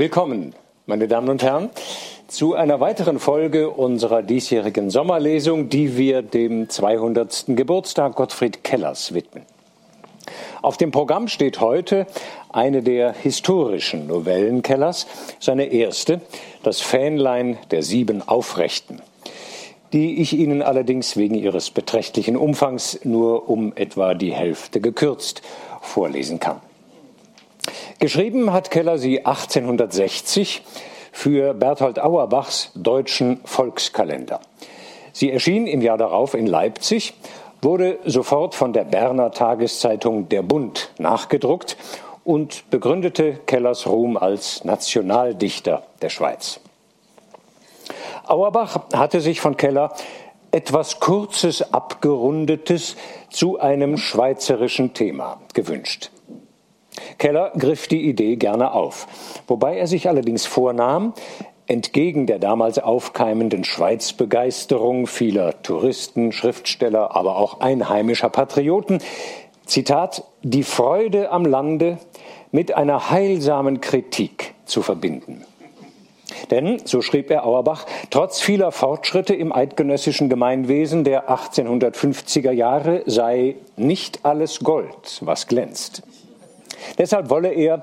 Willkommen, meine Damen und Herren, zu einer weiteren Folge unserer diesjährigen Sommerlesung, die wir dem 200. Geburtstag Gottfried Kellers widmen. Auf dem Programm steht heute eine der historischen Novellen Kellers, seine erste, das Fähnlein der sieben Aufrechten, die ich Ihnen allerdings wegen ihres beträchtlichen Umfangs nur um etwa die Hälfte gekürzt vorlesen kann. Geschrieben hat Keller sie 1860 für Berthold Auerbachs Deutschen Volkskalender. Sie erschien im Jahr darauf in Leipzig, wurde sofort von der Berner Tageszeitung Der Bund nachgedruckt und begründete Kellers Ruhm als Nationaldichter der Schweiz. Auerbach hatte sich von Keller etwas Kurzes, Abgerundetes zu einem schweizerischen Thema gewünscht. Keller griff die Idee gerne auf, wobei er sich allerdings vornahm, entgegen der damals aufkeimenden Schweizbegeisterung vieler Touristen, Schriftsteller, aber auch einheimischer Patrioten, Zitat, die Freude am Lande mit einer heilsamen Kritik zu verbinden. Denn, so schrieb er Auerbach, trotz vieler Fortschritte im eidgenössischen Gemeinwesen der 1850er Jahre sei nicht alles Gold, was glänzt. Deshalb wolle er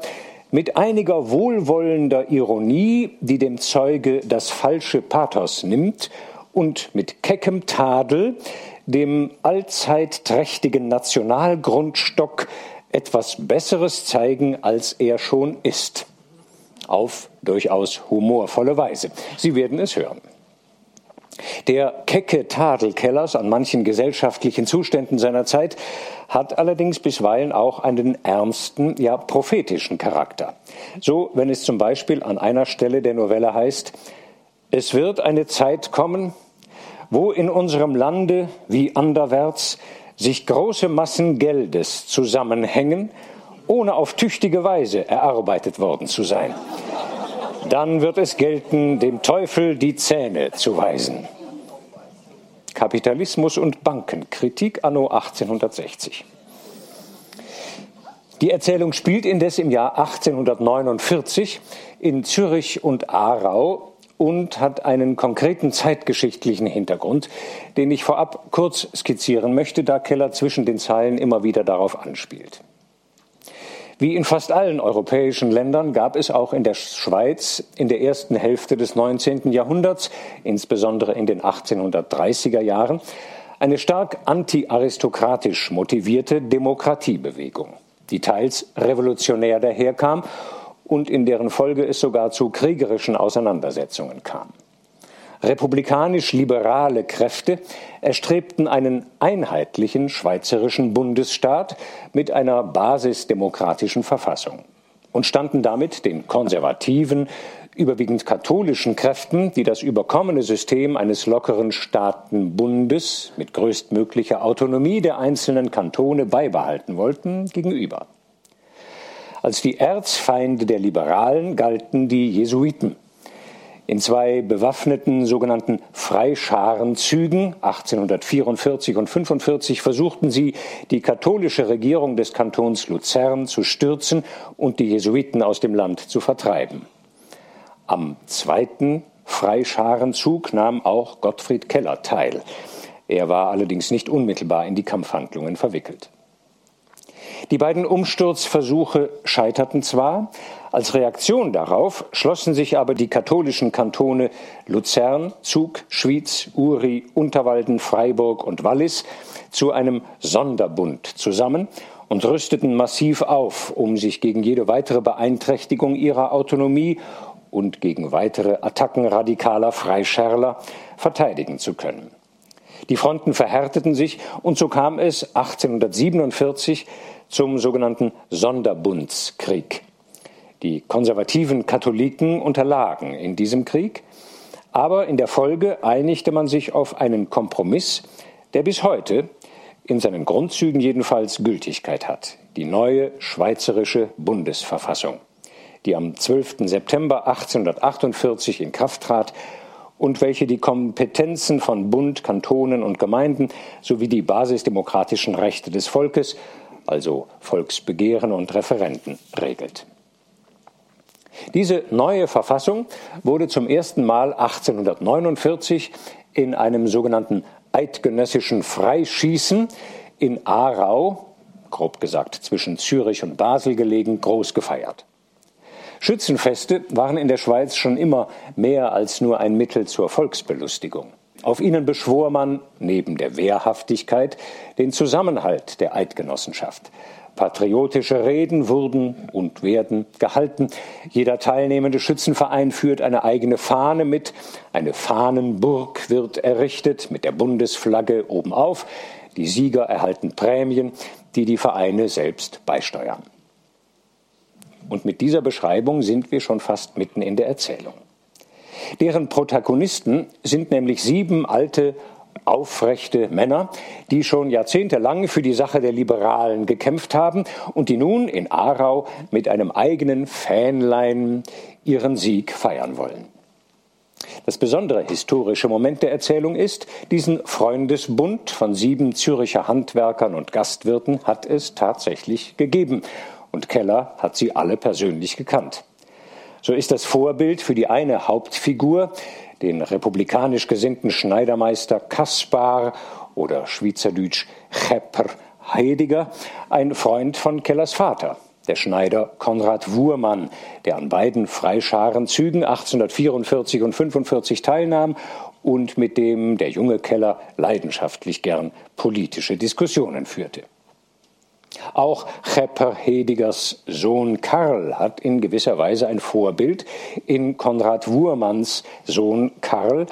mit einiger wohlwollender Ironie, die dem Zeuge das falsche Pathos nimmt, und mit keckem Tadel dem allzeit trächtigen Nationalgrundstock etwas Besseres zeigen, als er schon ist. Auf durchaus humorvolle Weise. Sie werden es hören. Der kecke Tadel Kellers an manchen gesellschaftlichen Zuständen seiner Zeit hat allerdings bisweilen auch einen ernsten, ja prophetischen Charakter. So, wenn es zum Beispiel an einer Stelle der Novelle heißt, es wird eine Zeit kommen, wo in unserem Lande wie anderwärts sich große Massen Geldes zusammenhängen, ohne auf tüchtige Weise erarbeitet worden zu sein. Dann wird es gelten, dem Teufel die Zähne zu weisen. Kapitalismus und Bankenkritik anno 1860. Die Erzählung spielt indes im Jahr 1849 in Zürich und Aarau und hat einen konkreten zeitgeschichtlichen Hintergrund, den ich vorab kurz skizzieren möchte, da Keller zwischen den Zeilen immer wieder darauf anspielt. Wie in fast allen europäischen Ländern gab es auch in der Schweiz in der ersten Hälfte des 19. Jahrhunderts, insbesondere in den 1830er Jahren, eine stark anti-aristokratisch motivierte Demokratiebewegung, die teils revolutionär daherkam und in deren Folge es sogar zu kriegerischen Auseinandersetzungen kam. Republikanisch-liberale Kräfte erstrebten einen einheitlichen schweizerischen Bundesstaat mit einer basisdemokratischen Verfassung und standen damit den konservativen, überwiegend katholischen Kräften, die das überkommene System eines lockeren Staatenbundes mit größtmöglicher Autonomie der einzelnen Kantone beibehalten wollten, gegenüber. Als die Erzfeinde der Liberalen galten die Jesuiten in zwei bewaffneten sogenannten Freischarzügen 1844 und 45 versuchten sie, die katholische Regierung des Kantons Luzern zu stürzen und die Jesuiten aus dem Land zu vertreiben. Am zweiten Freischarenzug nahm auch Gottfried Keller teil. Er war allerdings nicht unmittelbar in die Kampfhandlungen verwickelt. Die beiden Umsturzversuche scheiterten zwar, als Reaktion darauf schlossen sich aber die katholischen Kantone Luzern, Zug, Schwyz, Uri, Unterwalden, Freiburg und Wallis zu einem Sonderbund zusammen und rüsteten massiv auf, um sich gegen jede weitere Beeinträchtigung ihrer Autonomie und gegen weitere Attacken radikaler Freischärler verteidigen zu können. Die Fronten verhärteten sich und so kam es 1847 zum sogenannten Sonderbundskrieg. Die konservativen Katholiken unterlagen in diesem Krieg, aber in der Folge einigte man sich auf einen Kompromiss, der bis heute in seinen Grundzügen jedenfalls Gültigkeit hat, die neue schweizerische Bundesverfassung, die am 12. September 1848 in Kraft trat und welche die Kompetenzen von Bund, Kantonen und Gemeinden sowie die basisdemokratischen Rechte des Volkes also Volksbegehren und Referenten, regelt. Diese neue Verfassung wurde zum ersten Mal 1849 in einem sogenannten eidgenössischen Freischießen in Aarau, grob gesagt zwischen Zürich und Basel gelegen, groß gefeiert. Schützenfeste waren in der Schweiz schon immer mehr als nur ein Mittel zur Volksbelustigung. Auf ihnen beschwor man, neben der Wehrhaftigkeit, den Zusammenhalt der Eidgenossenschaft. Patriotische Reden wurden und werden gehalten. Jeder teilnehmende Schützenverein führt eine eigene Fahne mit. Eine Fahnenburg wird errichtet mit der Bundesflagge obenauf. Die Sieger erhalten Prämien, die die Vereine selbst beisteuern. Und mit dieser Beschreibung sind wir schon fast mitten in der Erzählung. Deren Protagonisten sind nämlich sieben alte aufrechte Männer, die schon jahrzehntelang für die Sache der Liberalen gekämpft haben und die nun in Aarau mit einem eigenen Fähnlein ihren Sieg feiern wollen. Das besondere historische Moment der Erzählung ist, diesen Freundesbund von sieben Züricher Handwerkern und Gastwirten hat es tatsächlich gegeben, und Keller hat sie alle persönlich gekannt. So ist das Vorbild für die eine Hauptfigur, den republikanisch gesinnten Schneidermeister Kaspar oder Schweizerdeutsch Chepper Heidiger, ein Freund von Kellers Vater, der Schneider Konrad Wurmann, der an beiden Freischarenzügen 1844 und 45 teilnahm und mit dem der junge Keller leidenschaftlich gern politische Diskussionen führte. Auch Chepper Hedigers Sohn Karl hat in gewisser Weise ein Vorbild in Konrad Wurmanns Sohn Karl,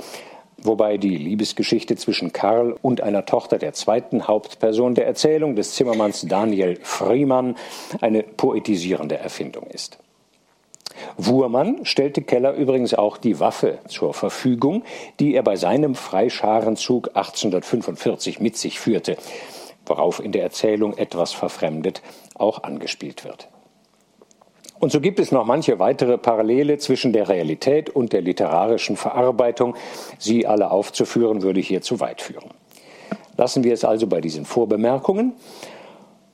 wobei die Liebesgeschichte zwischen Karl und einer Tochter der zweiten Hauptperson der Erzählung des Zimmermanns Daniel Friemann eine poetisierende Erfindung ist. Wurmann stellte Keller übrigens auch die Waffe zur Verfügung, die er bei seinem Freischarenzug 1845 mit sich führte worauf in der Erzählung etwas verfremdet auch angespielt wird. Und so gibt es noch manche weitere Parallele zwischen der Realität und der literarischen Verarbeitung. Sie alle aufzuführen, würde hier zu weit führen. Lassen wir es also bei diesen Vorbemerkungen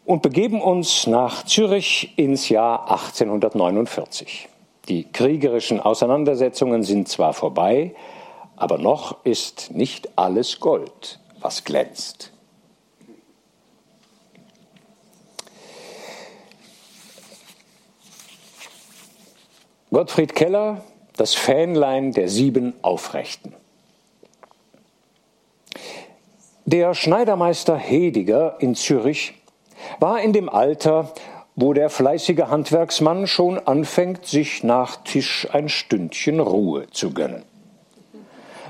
und begeben uns nach Zürich ins Jahr 1849. Die kriegerischen Auseinandersetzungen sind zwar vorbei, aber noch ist nicht alles Gold, was glänzt. Gottfried Keller, das Fähnlein der sieben Aufrechten. Der Schneidermeister Hediger in Zürich war in dem Alter, wo der fleißige Handwerksmann schon anfängt, sich nach Tisch ein Stündchen Ruhe zu gönnen.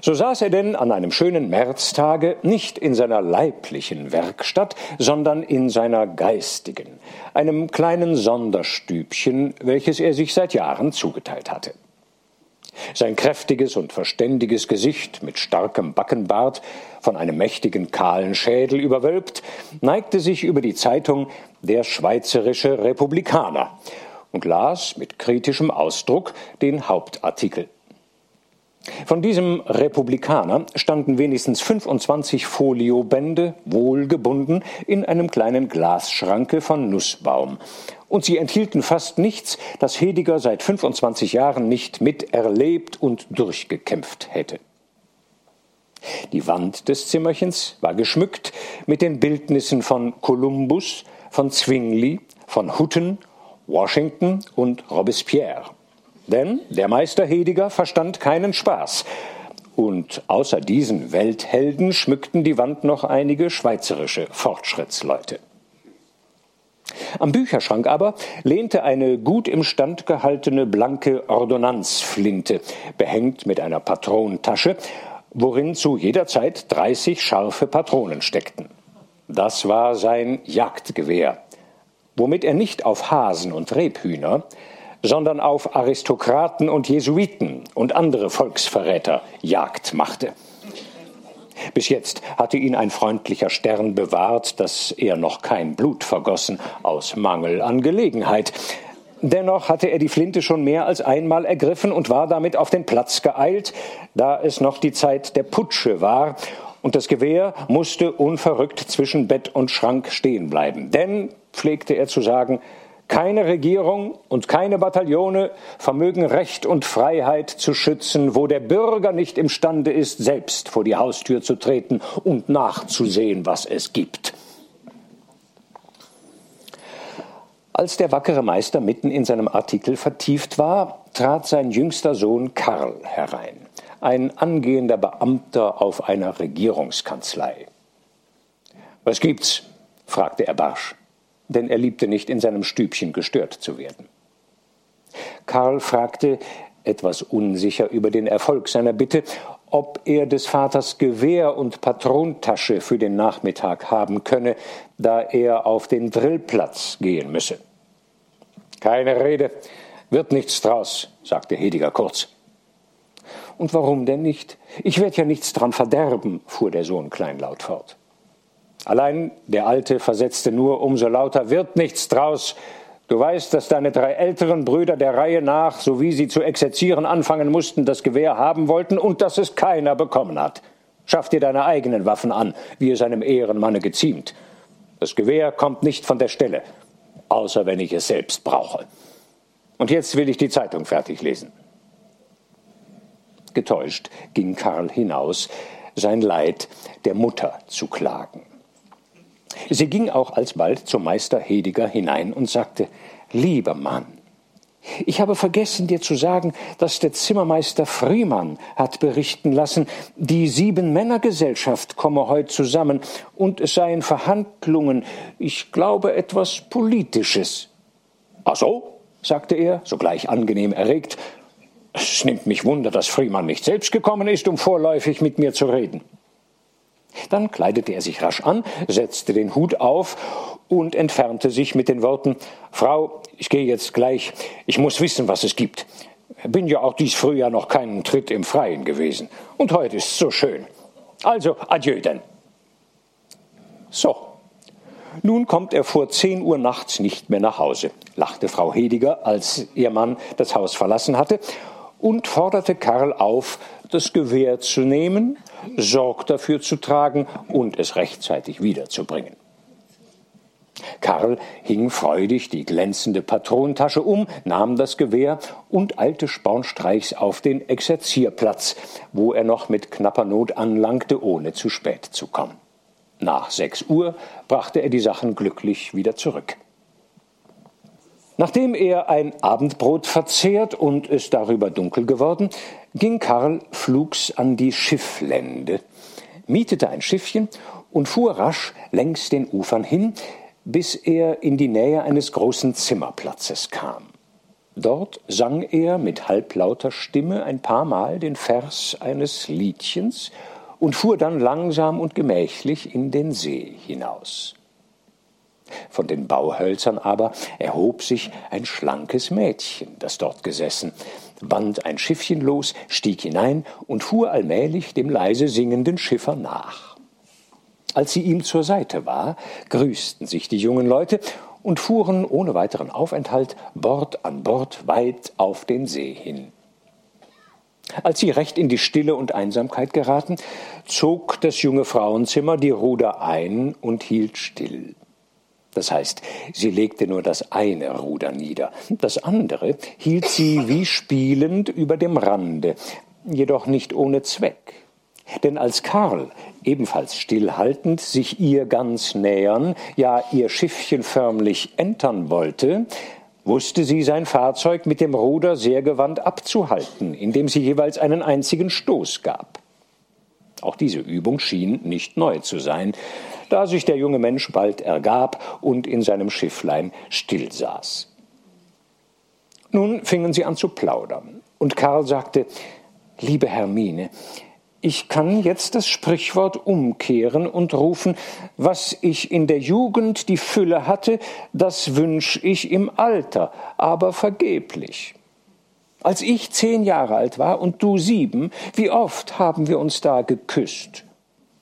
So saß er denn an einem schönen Märztage nicht in seiner leiblichen Werkstatt, sondern in seiner geistigen, einem kleinen Sonderstübchen, welches er sich seit Jahren zugeteilt hatte. Sein kräftiges und verständiges Gesicht mit starkem Backenbart, von einem mächtigen kahlen Schädel überwölbt, neigte sich über die Zeitung Der Schweizerische Republikaner und las mit kritischem Ausdruck den Hauptartikel. Von diesem Republikaner standen wenigstens 25 Foliobände, wohlgebunden, in einem kleinen Glasschranke von Nussbaum. Und sie enthielten fast nichts, das Hediger seit 25 Jahren nicht miterlebt und durchgekämpft hätte. Die Wand des Zimmerchens war geschmückt mit den Bildnissen von Kolumbus, von Zwingli, von Hutten, Washington und Robespierre. Denn der Meister Hediger verstand keinen Spaß. Und außer diesen Welthelden schmückten die Wand noch einige schweizerische Fortschrittsleute. Am Bücherschrank aber lehnte eine gut im Stand gehaltene blanke Ordonnanzflinte, behängt mit einer Patronentasche, worin zu jeder Zeit 30 scharfe Patronen steckten. Das war sein Jagdgewehr, womit er nicht auf Hasen und Rebhühner, sondern auf Aristokraten und Jesuiten und andere Volksverräter Jagd machte. Bis jetzt hatte ihn ein freundlicher Stern bewahrt, dass er noch kein Blut vergossen, aus Mangel an Gelegenheit. Dennoch hatte er die Flinte schon mehr als einmal ergriffen und war damit auf den Platz geeilt, da es noch die Zeit der Putsche war, und das Gewehr musste unverrückt zwischen Bett und Schrank stehen bleiben. Denn, pflegte er zu sagen, Keine Regierung und keine Bataillone vermögen Recht und Freiheit zu schützen, wo der Bürger nicht imstande ist, selbst vor die Haustür zu treten und nachzusehen, was es gibt. Als der wackere Meister mitten in seinem Artikel vertieft war, trat sein jüngster Sohn Karl herein, ein angehender Beamter auf einer Regierungskanzlei. Was gibt's? fragte er barsch denn er liebte nicht in seinem Stübchen gestört zu werden. Karl fragte, etwas unsicher über den Erfolg seiner Bitte, ob er des Vaters Gewehr und Patrontasche für den Nachmittag haben könne, da er auf den Drillplatz gehen müsse. Keine Rede, wird nichts draus, sagte Hediger kurz. Und warum denn nicht? Ich werde ja nichts dran verderben, fuhr der Sohn kleinlaut fort. Allein der Alte versetzte nur umso lauter, wird nichts draus. Du weißt, dass deine drei älteren Brüder der Reihe nach, so wie sie zu exerzieren anfangen mussten, das Gewehr haben wollten und dass es keiner bekommen hat. Schaff dir deine eigenen Waffen an, wie es einem Ehrenmanne geziemt. Das Gewehr kommt nicht von der Stelle, außer wenn ich es selbst brauche. Und jetzt will ich die Zeitung fertig lesen. Getäuscht ging Karl hinaus, sein Leid der Mutter zu klagen. Sie ging auch alsbald zum Meister Hediger hinein und sagte, Lieber Mann, ich habe vergessen dir zu sagen, dass der Zimmermeister Friemann hat berichten lassen, die Sieben-Männer-Gesellschaft komme heut zusammen und es seien Verhandlungen, ich glaube etwas Politisches. Ach so, sagte er, sogleich angenehm erregt, es nimmt mich Wunder, dass Friemann nicht selbst gekommen ist, um vorläufig mit mir zu reden. Dann kleidete er sich rasch an, setzte den Hut auf und entfernte sich mit den Worten Frau, ich gehe jetzt gleich, ich muss wissen, was es gibt. Bin ja auch dies Frühjahr noch keinen Tritt im Freien gewesen. Und heute ist so schön. Also, adieu denn. So. Nun kommt er vor zehn Uhr nachts nicht mehr nach Hause, lachte Frau Hediger, als ihr Mann das Haus verlassen hatte, und forderte Karl auf, das Gewehr zu nehmen, Sorg dafür zu tragen und es rechtzeitig wiederzubringen. Karl hing freudig die glänzende Patronentasche um, nahm das Gewehr und eilte spornstreichs auf den Exerzierplatz, wo er noch mit knapper Not anlangte, ohne zu spät zu kommen. Nach sechs Uhr brachte er die Sachen glücklich wieder zurück. Nachdem er ein Abendbrot verzehrt und es darüber dunkel geworden, ging Karl flugs an die Schifflände, mietete ein Schiffchen und fuhr rasch längs den Ufern hin, bis er in die Nähe eines großen Zimmerplatzes kam. Dort sang er mit halblauter Stimme ein paar Mal den Vers eines Liedchens und fuhr dann langsam und gemächlich in den See hinaus. Von den Bauhölzern aber erhob sich ein schlankes Mädchen, das dort gesessen, band ein Schiffchen los, stieg hinein und fuhr allmählich dem leise singenden Schiffer nach. Als sie ihm zur Seite war, grüßten sich die jungen Leute und fuhren ohne weiteren Aufenthalt Bord an Bord weit auf den See hin. Als sie recht in die Stille und Einsamkeit geraten, zog das junge Frauenzimmer die Ruder ein und hielt still. Das heißt, sie legte nur das eine Ruder nieder, das andere hielt sie wie spielend über dem Rande, jedoch nicht ohne Zweck. Denn als Karl, ebenfalls stillhaltend, sich ihr ganz nähern, ja ihr Schiffchen förmlich entern wollte, wusste sie sein Fahrzeug mit dem Ruder sehr gewandt abzuhalten, indem sie jeweils einen einzigen Stoß gab. Auch diese Übung schien nicht neu zu sein, da sich der junge Mensch bald ergab und in seinem Schifflein still saß. Nun fingen sie an zu plaudern, und Karl sagte Liebe Hermine, ich kann jetzt das Sprichwort umkehren und rufen, was ich in der Jugend die Fülle hatte, das wünsch ich im Alter, aber vergeblich. Als ich zehn Jahre alt war und du sieben, wie oft haben wir uns da geküsst?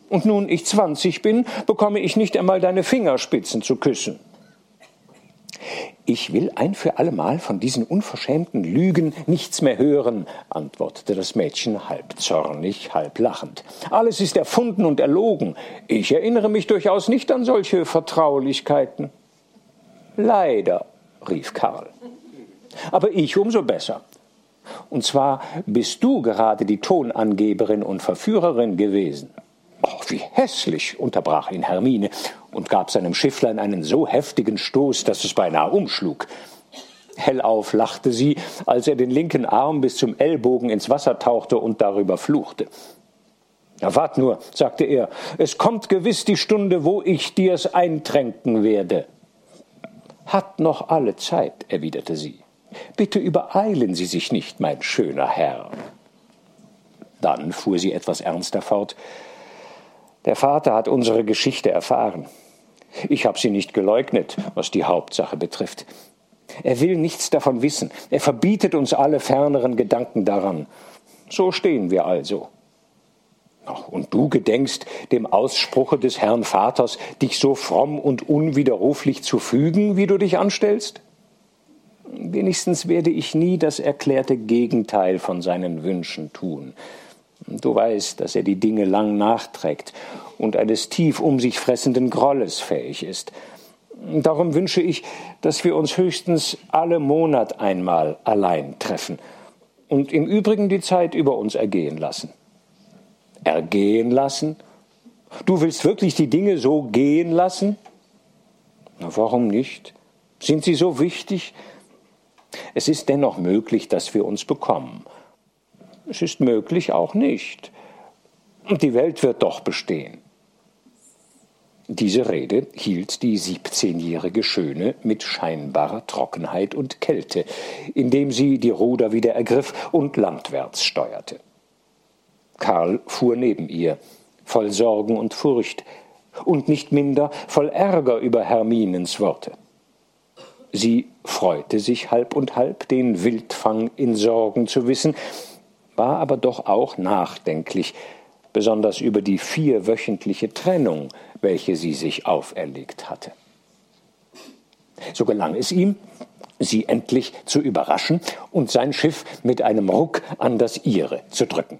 Und nun ich zwanzig bin, bekomme ich nicht einmal deine Fingerspitzen zu küssen. Ich will ein für allemal von diesen unverschämten Lügen nichts mehr hören, antwortete das Mädchen halb zornig, halb lachend. Alles ist erfunden und erlogen. Ich erinnere mich durchaus nicht an solche Vertraulichkeiten. Leider, rief Karl. Aber ich umso besser. Und zwar bist du gerade die Tonangeberin und Verführerin gewesen. Oh, wie hässlich, unterbrach ihn Hermine und gab seinem Schifflein einen so heftigen Stoß, dass es beinahe umschlug. Hellauf lachte sie, als er den linken Arm bis zum Ellbogen ins Wasser tauchte und darüber fluchte. Ja, wart nur, sagte er, es kommt gewiss die Stunde, wo ich dir's eintränken werde. Hat noch alle Zeit, erwiderte sie. Bitte übereilen Sie sich nicht, mein schöner Herr. Dann fuhr sie etwas ernster fort. Der Vater hat unsere Geschichte erfahren. Ich habe sie nicht geleugnet, was die Hauptsache betrifft. Er will nichts davon wissen. Er verbietet uns alle ferneren Gedanken daran. So stehen wir also. Und du gedenkst, dem Ausspruche des Herrn Vaters, dich so fromm und unwiderruflich zu fügen, wie du dich anstellst? Wenigstens werde ich nie das erklärte Gegenteil von seinen Wünschen tun. Du weißt, dass er die Dinge lang nachträgt und eines tief um sich fressenden Grolles fähig ist. Darum wünsche ich, dass wir uns höchstens alle Monat einmal allein treffen und im Übrigen die Zeit über uns ergehen lassen. Ergehen lassen? Du willst wirklich die Dinge so gehen lassen? Na, warum nicht? Sind sie so wichtig? Es ist dennoch möglich, dass wir uns bekommen. Es ist möglich auch nicht. Und die Welt wird doch bestehen. Diese Rede hielt die siebzehnjährige Schöne mit scheinbarer Trockenheit und Kälte, indem sie die Ruder wieder ergriff und landwärts steuerte. Karl fuhr neben ihr, voll Sorgen und Furcht, und nicht minder voll Ärger über Herminens Worte. Sie freute sich halb und halb, den Wildfang in Sorgen zu wissen, war aber doch auch nachdenklich, besonders über die vierwöchentliche Trennung, welche sie sich auferlegt hatte. So gelang es ihm, sie endlich zu überraschen und sein Schiff mit einem Ruck an das ihre zu drücken.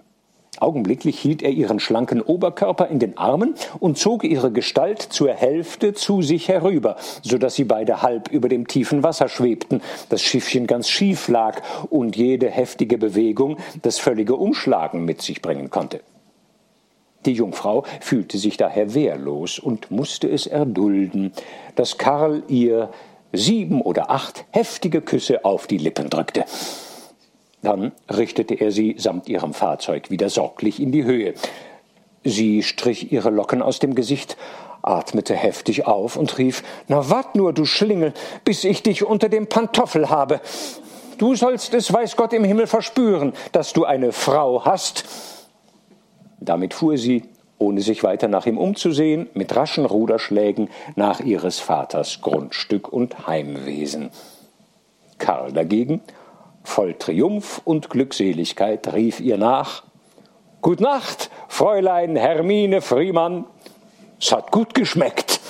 Augenblicklich hielt er ihren schlanken Oberkörper in den Armen und zog ihre Gestalt zur Hälfte zu sich herüber, so dass sie beide halb über dem tiefen Wasser schwebten, das Schiffchen ganz schief lag und jede heftige Bewegung das völlige Umschlagen mit sich bringen konnte. Die Jungfrau fühlte sich daher wehrlos und musste es erdulden, dass Karl ihr sieben oder acht heftige Küsse auf die Lippen drückte. Dann richtete er sie samt ihrem Fahrzeug wieder sorglich in die Höhe. Sie strich ihre Locken aus dem Gesicht, atmete heftig auf und rief Na wart nur, du Schlingel, bis ich dich unter dem Pantoffel habe. Du sollst es, weiß Gott im Himmel, verspüren, dass du eine Frau hast. Damit fuhr sie, ohne sich weiter nach ihm umzusehen, mit raschen Ruderschlägen nach ihres Vaters Grundstück und Heimwesen. Karl dagegen, voll Triumph und Glückseligkeit, rief ihr nach Gut Nacht, Fräulein Hermine Friemann. Es hat gut geschmeckt.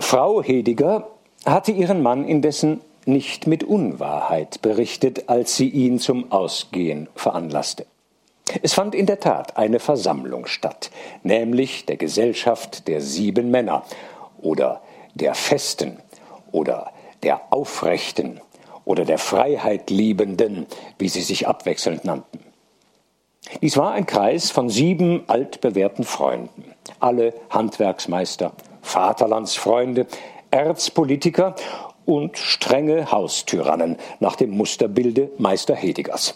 Frau Hediger hatte ihren Mann indessen nicht mit Unwahrheit berichtet, als sie ihn zum Ausgehen veranlasste. Es fand in der Tat eine Versammlung statt, nämlich der Gesellschaft der sieben Männer oder der Festen oder der Aufrechten oder der Freiheit liebenden, wie sie sich abwechselnd nannten. Dies war ein Kreis von sieben altbewährten Freunden, alle Handwerksmeister, Vaterlandsfreunde, Erzpolitiker und strenge Haustyrannen nach dem Musterbilde Meister Hedigers.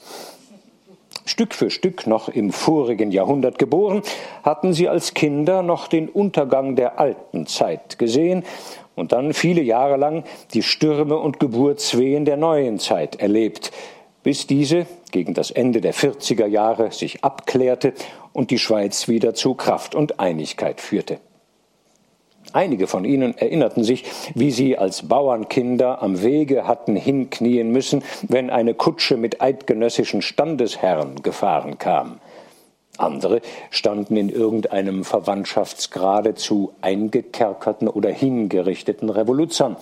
Stück für Stück noch im vorigen Jahrhundert geboren, hatten sie als Kinder noch den Untergang der alten Zeit gesehen und dann viele Jahre lang die Stürme und Geburtswehen der neuen Zeit erlebt, bis diese gegen das Ende der 40er Jahre sich abklärte und die Schweiz wieder zu Kraft und Einigkeit führte. Einige von ihnen erinnerten sich, wie sie als Bauernkinder am Wege hatten hinknien müssen, wenn eine Kutsche mit eidgenössischen Standesherren gefahren kam. Andere standen in irgendeinem Verwandtschaftsgrade zu eingekerkerten oder hingerichteten Revoluzern.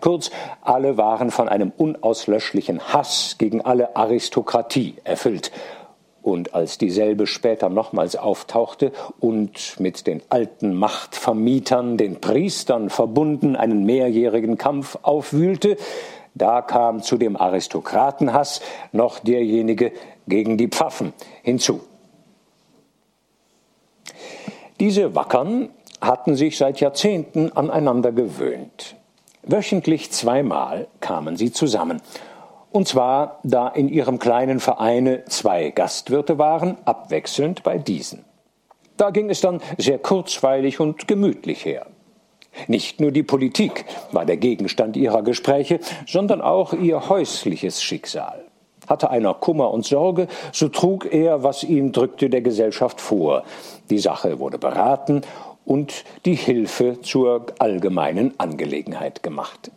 Kurz, alle waren von einem unauslöschlichen Hass gegen alle Aristokratie erfüllt Und als dieselbe später nochmals auftauchte und mit den alten Machtvermietern, den Priestern verbunden, einen mehrjährigen Kampf aufwühlte, da kam zu dem Aristokratenhass noch derjenige gegen die Pfaffen hinzu. Diese Wackern hatten sich seit Jahrzehnten aneinander gewöhnt. Wöchentlich zweimal kamen sie zusammen und zwar, da in ihrem kleinen Vereine zwei Gastwirte waren, abwechselnd bei diesen. Da ging es dann sehr kurzweilig und gemütlich her. Nicht nur die Politik war der Gegenstand ihrer Gespräche, sondern auch ihr häusliches Schicksal. Hatte einer Kummer und Sorge, so trug er, was ihn drückte, der Gesellschaft vor. Die Sache wurde beraten und die Hilfe zur allgemeinen Angelegenheit gemacht.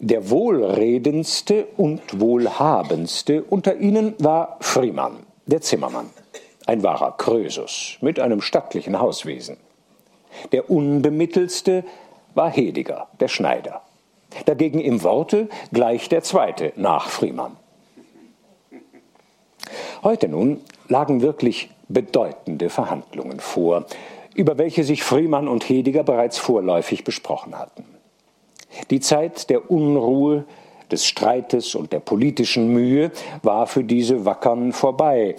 Der wohlredendste und wohlhabendste unter ihnen war Friemann, der Zimmermann, ein wahrer Krösus mit einem stattlichen Hauswesen. Der unbemittelste war Hediger, der Schneider. Dagegen im Worte gleich der zweite nach Friemann. Heute nun lagen wirklich bedeutende Verhandlungen vor, über welche sich Friemann und Hediger bereits vorläufig besprochen hatten. Die Zeit der Unruhe, des Streites und der politischen Mühe war für diese Wackern vorbei.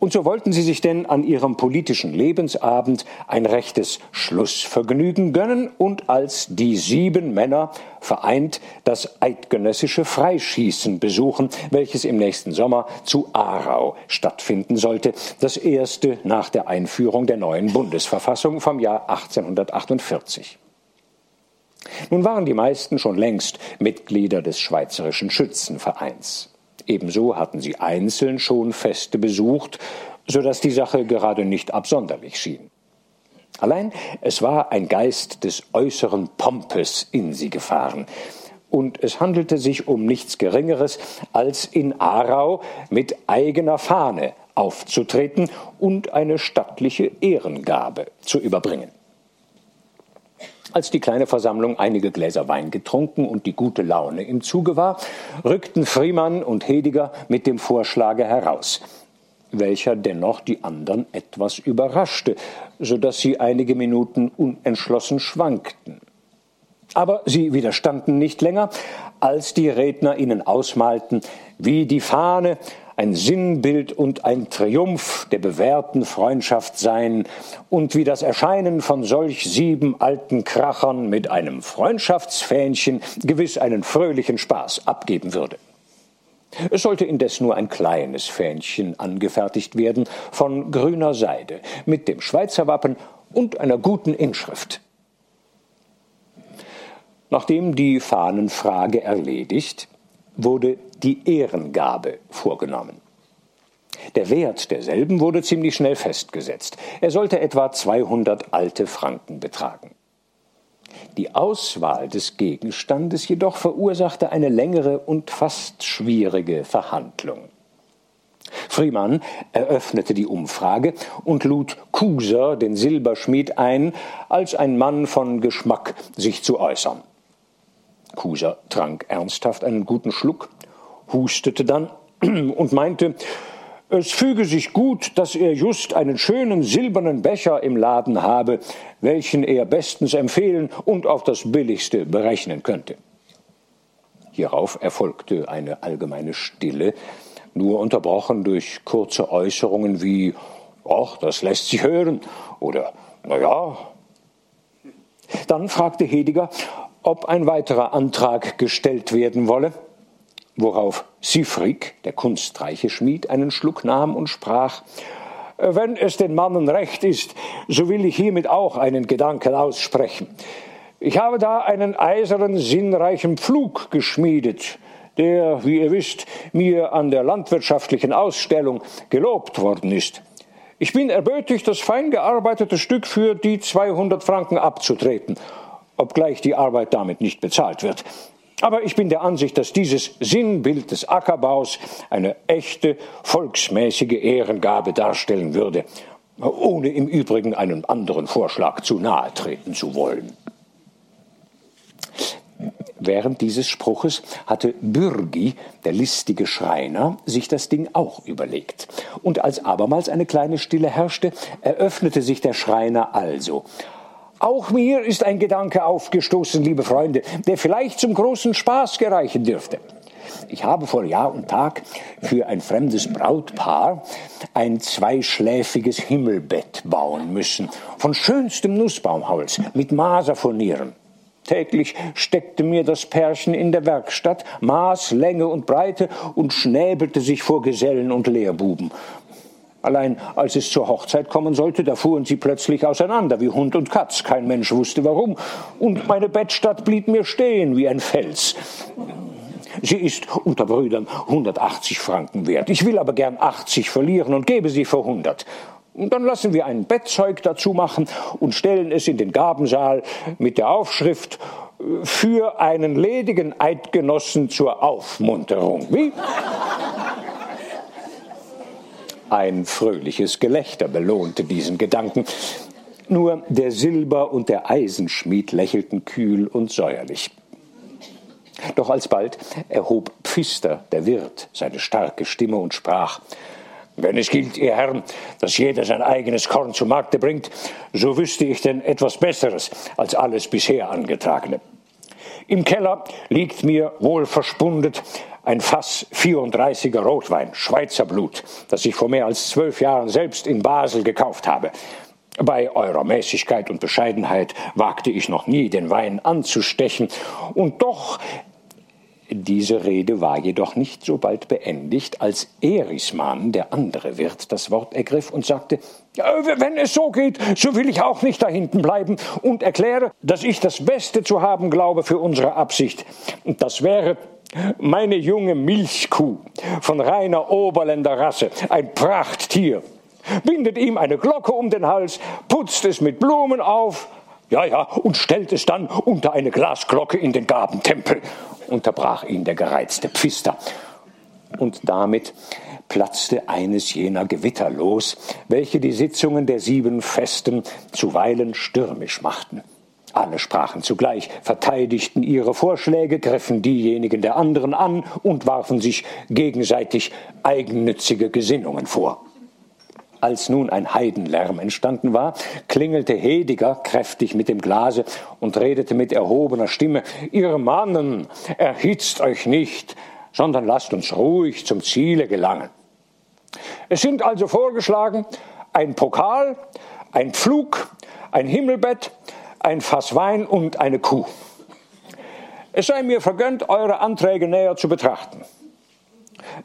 Und so wollten sie sich denn an ihrem politischen Lebensabend ein rechtes Schlussvergnügen gönnen und als die sieben Männer vereint das eidgenössische Freischießen besuchen, welches im nächsten Sommer zu Aarau stattfinden sollte, das erste nach der Einführung der neuen Bundesverfassung vom Jahr 1848. Nun waren die meisten schon längst Mitglieder des Schweizerischen Schützenvereins. Ebenso hatten sie einzeln schon Feste besucht, so dass die Sache gerade nicht absonderlich schien. Allein es war ein Geist des äußeren Pompes in sie gefahren, und es handelte sich um nichts Geringeres, als in Aarau mit eigener Fahne aufzutreten und eine stattliche Ehrengabe zu überbringen. Als die kleine Versammlung einige Gläser Wein getrunken und die gute Laune im Zuge war, rückten Friemann und Hediger mit dem Vorschlage heraus, welcher dennoch die anderen etwas überraschte, so dass sie einige Minuten unentschlossen schwankten. Aber sie widerstanden nicht länger, als die Redner ihnen ausmalten, wie die Fahne ein Sinnbild und ein Triumph der bewährten Freundschaft sein und wie das Erscheinen von solch sieben alten Krachern mit einem Freundschaftsfähnchen gewiss einen fröhlichen Spaß abgeben würde. Es sollte indes nur ein kleines Fähnchen angefertigt werden von grüner Seide mit dem Schweizer Wappen und einer guten Inschrift. Nachdem die Fahnenfrage erledigt, wurde die Ehrengabe vorgenommen. Der Wert derselben wurde ziemlich schnell festgesetzt. Er sollte etwa 200 alte Franken betragen. Die Auswahl des Gegenstandes jedoch verursachte eine längere und fast schwierige Verhandlung. Friemann eröffnete die Umfrage und lud Kuser, den Silberschmied, ein, als ein Mann von Geschmack sich zu äußern. Kuser trank ernsthaft einen guten Schluck, hustete dann und meinte, es füge sich gut, dass er just einen schönen silbernen Becher im Laden habe, welchen er bestens empfehlen und auf das billigste berechnen könnte. Hierauf erfolgte eine allgemeine Stille, nur unterbrochen durch kurze Äußerungen wie ach, das lässt sich hören oder na ja. Dann fragte Hediger, ob ein weiterer Antrag gestellt werden wolle, worauf Sifrik, der kunstreiche Schmied, einen Schluck nahm und sprach Wenn es den Mannen recht ist, so will ich hiermit auch einen Gedanken aussprechen. Ich habe da einen eisernen, sinnreichen Pflug geschmiedet, der, wie ihr wisst, mir an der landwirtschaftlichen Ausstellung gelobt worden ist. Ich bin erbötigt, das fein gearbeitete Stück für die 200 Franken abzutreten obgleich die Arbeit damit nicht bezahlt wird. Aber ich bin der Ansicht, dass dieses Sinnbild des Ackerbaus eine echte volksmäßige Ehrengabe darstellen würde, ohne im Übrigen einem anderen Vorschlag zu nahe treten zu wollen. Während dieses Spruches hatte Bürgi, der listige Schreiner, sich das Ding auch überlegt. Und als abermals eine kleine Stille herrschte, eröffnete sich der Schreiner also. Auch mir ist ein Gedanke aufgestoßen, liebe Freunde, der vielleicht zum großen Spaß gereichen dürfte. Ich habe vor Jahr und Tag für ein fremdes Brautpaar ein zweischläfiges Himmelbett bauen müssen, von schönstem Nussbaumholz mit Maserfurnieren. Täglich steckte mir das Pärchen in der Werkstatt Maß, Länge und Breite und schnäbelte sich vor Gesellen und Lehrbuben. Allein als es zur Hochzeit kommen sollte, da fuhren sie plötzlich auseinander wie Hund und Katz. Kein Mensch wusste warum. Und meine Bettstatt blieb mir stehen wie ein Fels. Sie ist unter Brüdern 180 Franken wert. Ich will aber gern 80 verlieren und gebe sie für 100. Und dann lassen wir ein Bettzeug dazu machen und stellen es in den Gabensaal mit der Aufschrift für einen ledigen Eidgenossen zur Aufmunterung. Wie? Ein fröhliches Gelächter belohnte diesen Gedanken. Nur der Silber- und der Eisenschmied lächelten kühl und säuerlich. Doch alsbald erhob Pfister, der Wirt, seine starke Stimme und sprach Wenn es gilt, ihr Herren, dass jeder sein eigenes Korn zu Markte bringt, so wüsste ich denn etwas Besseres als alles bisher angetragene. Im Keller liegt mir wohl verspundet ein Fass 34er Rotwein, Schweizer Blut, das ich vor mehr als zwölf Jahren selbst in Basel gekauft habe. Bei eurer Mäßigkeit und Bescheidenheit wagte ich noch nie, den Wein anzustechen, und doch diese Rede war jedoch nicht so bald beendigt, als Erisman, der andere Wirt, das Wort ergriff und sagte, wenn es so geht, so will ich auch nicht da hinten bleiben und erkläre, dass ich das Beste zu haben glaube für unsere Absicht. Und das wäre meine junge Milchkuh von reiner Oberländer Rasse, ein Prachttier, bindet ihm eine Glocke um den Hals, putzt es mit Blumen auf, ja, ja, und stellt es dann unter eine Glasglocke in den Gabentempel unterbrach ihn der gereizte Pfister. Und damit platzte eines jener Gewitter los, welche die Sitzungen der sieben Festen zuweilen stürmisch machten. Alle sprachen zugleich, verteidigten ihre Vorschläge, griffen diejenigen der anderen an und warfen sich gegenseitig eigennützige Gesinnungen vor. Als nun ein Heidenlärm entstanden war, klingelte Hediger kräftig mit dem Glase und redete mit erhobener Stimme Ihr Mannen, erhitzt euch nicht, sondern lasst uns ruhig zum Ziele gelangen. Es sind also vorgeschlagen ein Pokal, ein Pflug, ein Himmelbett, ein Fass Wein und eine Kuh. Es sei mir vergönnt, eure Anträge näher zu betrachten.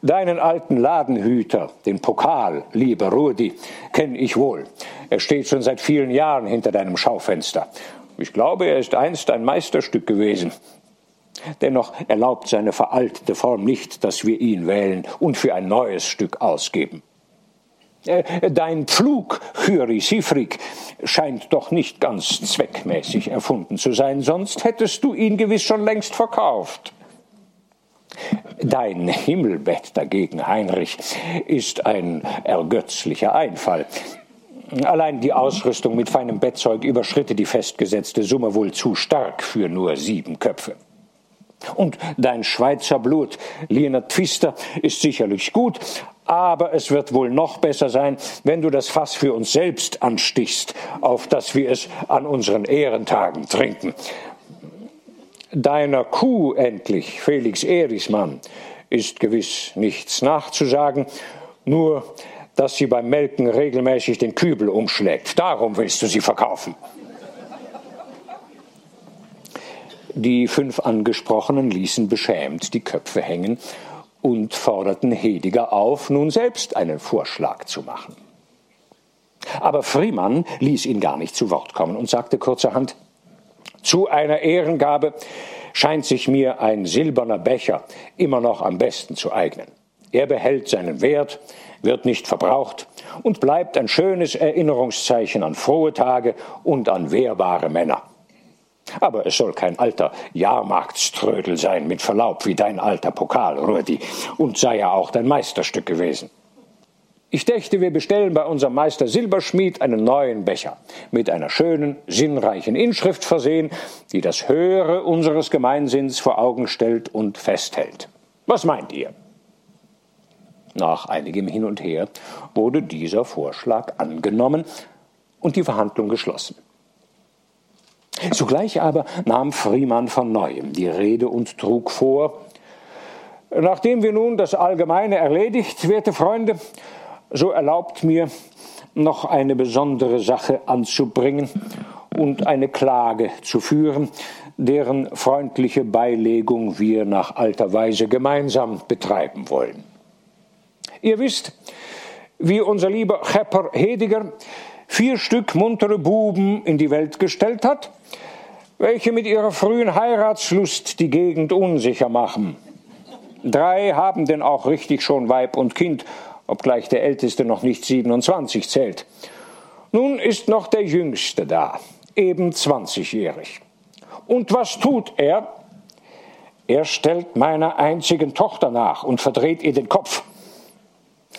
Deinen alten Ladenhüter, den Pokal, lieber Rudi, kenne ich wohl. Er steht schon seit vielen Jahren hinter deinem Schaufenster. Ich glaube, er ist einst ein Meisterstück gewesen. Dennoch erlaubt seine veraltete Form nicht, dass wir ihn wählen und für ein neues Stück ausgeben. Äh, dein Pflug, Hyri Sifrik, scheint doch nicht ganz zweckmäßig erfunden zu sein, sonst hättest du ihn gewiss schon längst verkauft. Dein Himmelbett dagegen, Heinrich, ist ein ergötzlicher Einfall. Allein die Ausrüstung mit feinem Bettzeug überschritte die festgesetzte Summe wohl zu stark für nur sieben Köpfe. Und dein Schweizer Blut, Lienert Pfister, ist sicherlich gut, aber es wird wohl noch besser sein, wenn du das Fass für uns selbst anstichst, auf dass wir es an unseren Ehrentagen trinken deiner Kuh endlich, Felix Erismann, ist gewiss nichts nachzusagen, nur dass sie beim Melken regelmäßig den Kübel umschlägt. Darum willst du sie verkaufen. Die fünf Angesprochenen ließen beschämt die Köpfe hängen und forderten Hediger auf, nun selbst einen Vorschlag zu machen. Aber Friemann ließ ihn gar nicht zu Wort kommen und sagte kurzerhand, zu einer Ehrengabe scheint sich mir ein silberner Becher immer noch am besten zu eignen. Er behält seinen Wert, wird nicht verbraucht und bleibt ein schönes Erinnerungszeichen an frohe Tage und an wehrbare Männer. Aber es soll kein alter Jahrmarktströdel sein, mit Verlaub, wie dein alter Pokal, Rudi, und sei ja auch dein Meisterstück gewesen. Ich dächte, wir bestellen bei unserem Meister Silberschmied einen neuen Becher, mit einer schönen, sinnreichen Inschrift versehen, die das Höhere unseres Gemeinsinns vor Augen stellt und festhält. Was meint ihr? Nach einigem Hin und Her wurde dieser Vorschlag angenommen und die Verhandlung geschlossen. Zugleich aber nahm Friemann von neuem die Rede und trug vor, Nachdem wir nun das Allgemeine erledigt, werte Freunde, so erlaubt mir noch eine besondere Sache anzubringen und eine Klage zu führen, deren freundliche Beilegung wir nach alter Weise gemeinsam betreiben wollen. Ihr wisst, wie unser lieber Chepper Hediger vier Stück muntere Buben in die Welt gestellt hat, welche mit ihrer frühen Heiratslust die Gegend unsicher machen. Drei haben denn auch richtig schon Weib und Kind, obgleich der Älteste noch nicht 27 zählt. Nun ist noch der Jüngste da, eben 20-jährig. Und was tut er? Er stellt meiner einzigen Tochter nach und verdreht ihr den Kopf.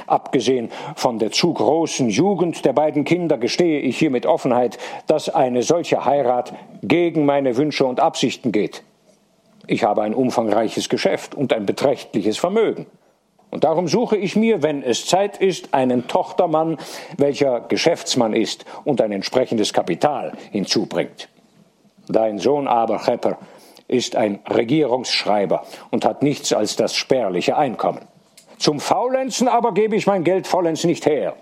Abgesehen von der zu großen Jugend der beiden Kinder gestehe ich hier mit Offenheit, dass eine solche Heirat gegen meine Wünsche und Absichten geht. Ich habe ein umfangreiches Geschäft und ein beträchtliches Vermögen. Und darum suche ich mir, wenn es Zeit ist, einen Tochtermann, welcher Geschäftsmann ist und ein entsprechendes Kapital hinzubringt. Dein Sohn aber, Chepper, ist ein Regierungsschreiber und hat nichts als das spärliche Einkommen. Zum Faulenzen aber gebe ich mein Geld vollends nicht her.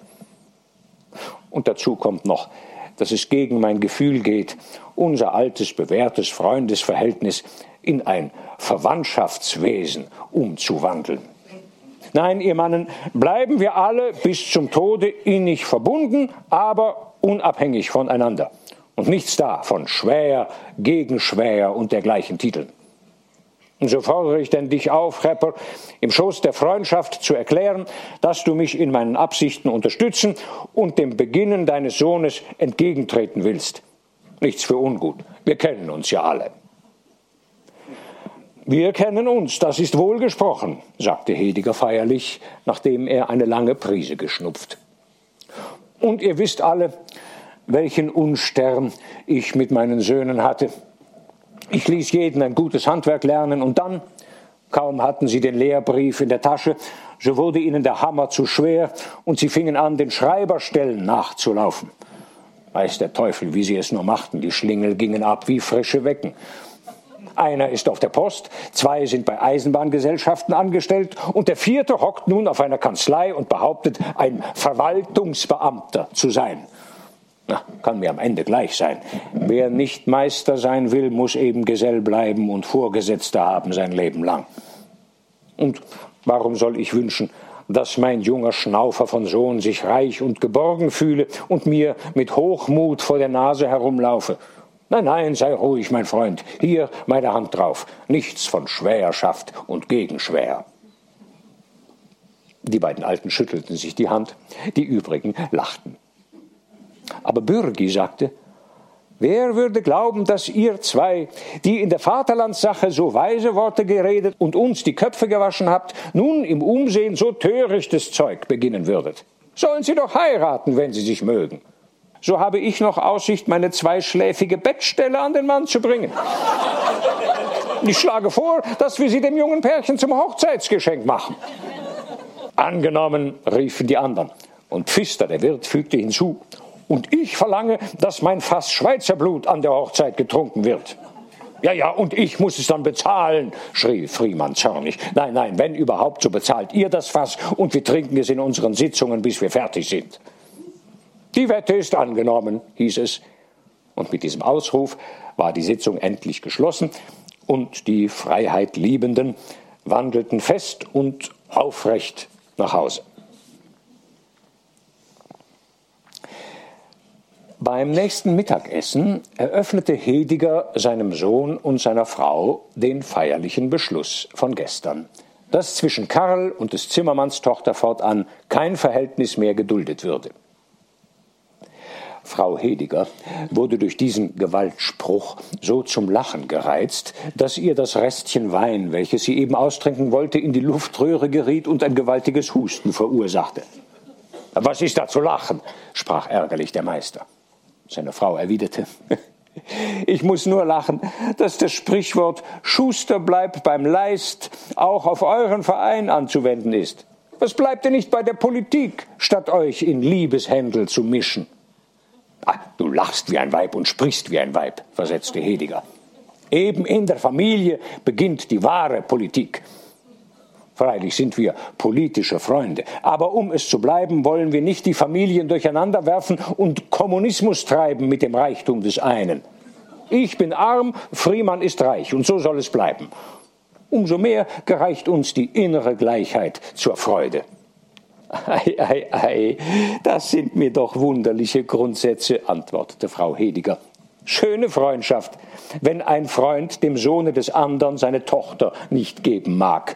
Und dazu kommt noch, dass es gegen mein Gefühl geht, unser altes, bewährtes Freundesverhältnis in ein Verwandtschaftswesen umzuwandeln. Nein, ihr Mannen, bleiben wir alle bis zum Tode innig verbunden, aber unabhängig voneinander. Und nichts da von Schwäher, Gegenschwäher und dergleichen Titeln. So fordere ich denn dich auf, Rapper, im Schoß der Freundschaft zu erklären, dass du mich in meinen Absichten unterstützen und dem Beginnen deines Sohnes entgegentreten willst. Nichts für ungut. Wir kennen uns ja alle. Wir kennen uns, das ist wohlgesprochen, sagte Hediger feierlich, nachdem er eine lange Prise geschnupft. Und ihr wisst alle, welchen Unstern ich mit meinen Söhnen hatte. Ich ließ jeden ein gutes Handwerk lernen und dann, kaum hatten sie den Lehrbrief in der Tasche, so wurde ihnen der Hammer zu schwer und sie fingen an, den Schreiberstellen nachzulaufen. Weiß der Teufel, wie sie es nur machten, die Schlingel gingen ab wie frische Wecken. Einer ist auf der Post, zwei sind bei Eisenbahngesellschaften angestellt und der vierte hockt nun auf einer Kanzlei und behauptet, ein Verwaltungsbeamter zu sein. Na, kann mir am Ende gleich sein. Wer nicht Meister sein will, muss eben Gesell bleiben und Vorgesetzte haben sein Leben lang. Und warum soll ich wünschen, dass mein junger Schnaufer von Sohn sich reich und geborgen fühle und mir mit Hochmut vor der Nase herumlaufe? Nein, nein, sei ruhig, mein Freund. Hier meine Hand drauf. Nichts von Schwäherschaft und Gegenschwär. Die beiden Alten schüttelten sich die Hand, die übrigen lachten. Aber Bürgi sagte, Wer würde glauben, dass ihr zwei, die in der Vaterlandssache so weise Worte geredet und uns die Köpfe gewaschen habt, nun im Umsehen so törichtes Zeug beginnen würdet? Sollen sie doch heiraten, wenn sie sich mögen so habe ich noch Aussicht, meine zweischläfige Bettstelle an den Mann zu bringen. Ich schlage vor, dass wir sie dem jungen Pärchen zum Hochzeitsgeschenk machen. Angenommen, riefen die anderen. Und Pfister, der Wirt, fügte hinzu, und ich verlange, dass mein Fass Schweizerblut an der Hochzeit getrunken wird. Ja, ja, und ich muss es dann bezahlen, schrie Friemann zornig. Nein, nein, wenn überhaupt, so bezahlt ihr das Fass und wir trinken es in unseren Sitzungen, bis wir fertig sind. Die Wette ist angenommen, hieß es. Und mit diesem Ausruf war die Sitzung endlich geschlossen und die Freiheitliebenden wandelten fest und aufrecht nach Hause. Beim nächsten Mittagessen eröffnete Hediger seinem Sohn und seiner Frau den feierlichen Beschluss von gestern, dass zwischen Karl und des Zimmermanns Tochter fortan kein Verhältnis mehr geduldet würde. Frau Hediger wurde durch diesen Gewaltspruch so zum Lachen gereizt, dass ihr das Restchen Wein, welches sie eben austrinken wollte, in die Luftröhre geriet und ein gewaltiges Husten verursachte. Was ist da zu lachen? sprach ärgerlich der Meister. Seine Frau erwiderte, ich muss nur lachen, dass das Sprichwort Schuster bleibt beim Leist auch auf euren Verein anzuwenden ist. Was bleibt denn nicht bei der Politik, statt euch in Liebeshändel zu mischen? Ah, du lachst wie ein Weib und sprichst wie ein Weib, versetzte Hediger. Eben in der Familie beginnt die wahre Politik. Freilich sind wir politische Freunde, aber um es zu bleiben, wollen wir nicht die Familien durcheinander werfen und Kommunismus treiben mit dem Reichtum des einen. Ich bin arm, Friemann ist reich, und so soll es bleiben. Umso mehr gereicht uns die innere Gleichheit zur Freude. Ei, ei, ei, das sind mir doch wunderliche Grundsätze, antwortete Frau Hediger. Schöne Freundschaft, wenn ein Freund dem Sohne des andern seine Tochter nicht geben mag.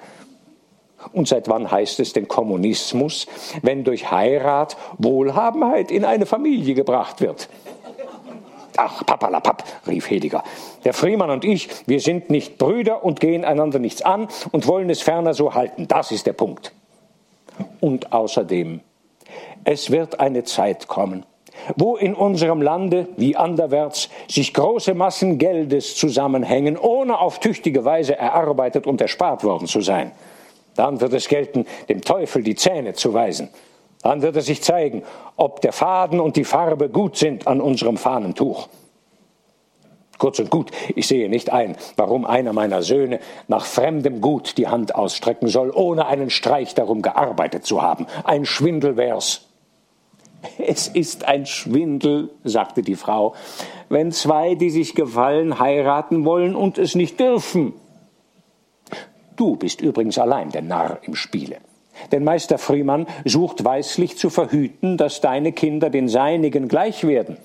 Und seit wann heißt es den Kommunismus, wenn durch Heirat Wohlhabenheit in eine Familie gebracht wird? Ach, papalapap, rief Hediger. Der Friemann und ich, wir sind nicht Brüder und gehen einander nichts an und wollen es ferner so halten. Das ist der Punkt. Und außerdem, es wird eine Zeit kommen, wo in unserem Lande wie anderwärts sich große Massen Geldes zusammenhängen, ohne auf tüchtige Weise erarbeitet und erspart worden zu sein. Dann wird es gelten, dem Teufel die Zähne zu weisen. Dann wird es sich zeigen, ob der Faden und die Farbe gut sind an unserem Fahnentuch. Kurz und gut, ich sehe nicht ein, warum einer meiner Söhne nach fremdem Gut die Hand ausstrecken soll, ohne einen Streich darum gearbeitet zu haben. Ein Schwindel wär's. Es ist ein Schwindel, sagte die Frau, wenn zwei, die sich gefallen, heiraten wollen und es nicht dürfen. Du bist übrigens allein der Narr im Spiele. Denn Meister Friemann sucht weislich zu verhüten, dass deine Kinder den seinigen gleich werden.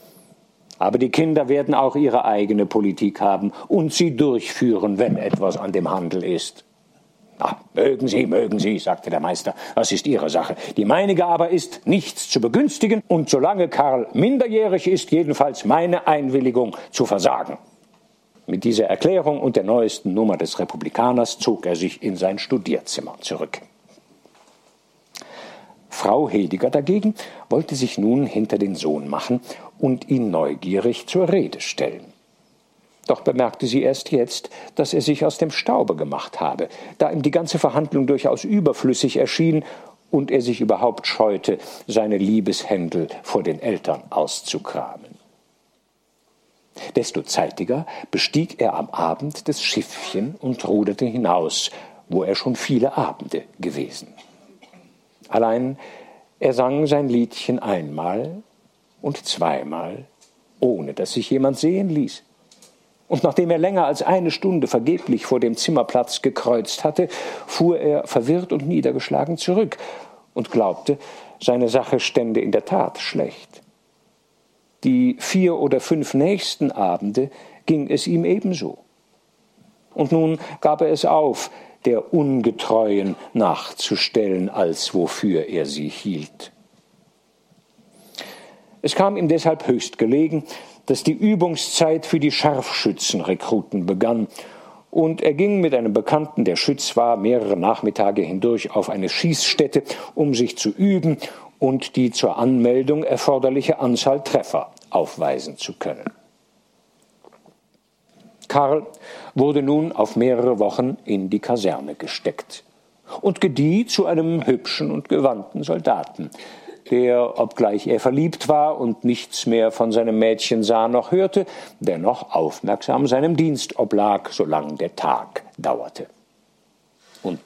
Aber die Kinder werden auch ihre eigene Politik haben und sie durchführen, wenn etwas an dem Handel ist. Ah, mögen Sie, mögen Sie, sagte der Meister, das ist Ihre Sache. Die meinige aber ist, nichts zu begünstigen und solange Karl minderjährig ist, jedenfalls meine Einwilligung zu versagen. Mit dieser Erklärung und der neuesten Nummer des Republikaners zog er sich in sein Studierzimmer zurück. Frau Hediger dagegen wollte sich nun hinter den Sohn machen und ihn neugierig zur Rede stellen. Doch bemerkte sie erst jetzt, dass er sich aus dem Staube gemacht habe, da ihm die ganze Verhandlung durchaus überflüssig erschien und er sich überhaupt scheute, seine Liebeshändel vor den Eltern auszukramen. Desto zeitiger bestieg er am Abend das Schiffchen und ruderte hinaus, wo er schon viele Abende gewesen. Allein er sang sein Liedchen einmal und zweimal, ohne dass sich jemand sehen ließ. Und nachdem er länger als eine Stunde vergeblich vor dem Zimmerplatz gekreuzt hatte, fuhr er verwirrt und niedergeschlagen zurück und glaubte, seine Sache stände in der Tat schlecht. Die vier oder fünf nächsten Abende ging es ihm ebenso. Und nun gab er es auf, der Ungetreuen nachzustellen, als wofür er sie hielt. Es kam ihm deshalb höchst gelegen, dass die Übungszeit für die Scharfschützenrekruten begann, und er ging mit einem Bekannten, der Schütz war, mehrere Nachmittage hindurch auf eine Schießstätte, um sich zu üben und die zur Anmeldung erforderliche Anzahl Treffer aufweisen zu können. Karl wurde nun auf mehrere Wochen in die Kaserne gesteckt und gedieh zu einem hübschen und gewandten Soldaten, der, obgleich er verliebt war und nichts mehr von seinem Mädchen sah noch hörte, dennoch aufmerksam seinem Dienst oblag, solange der Tag dauerte. Und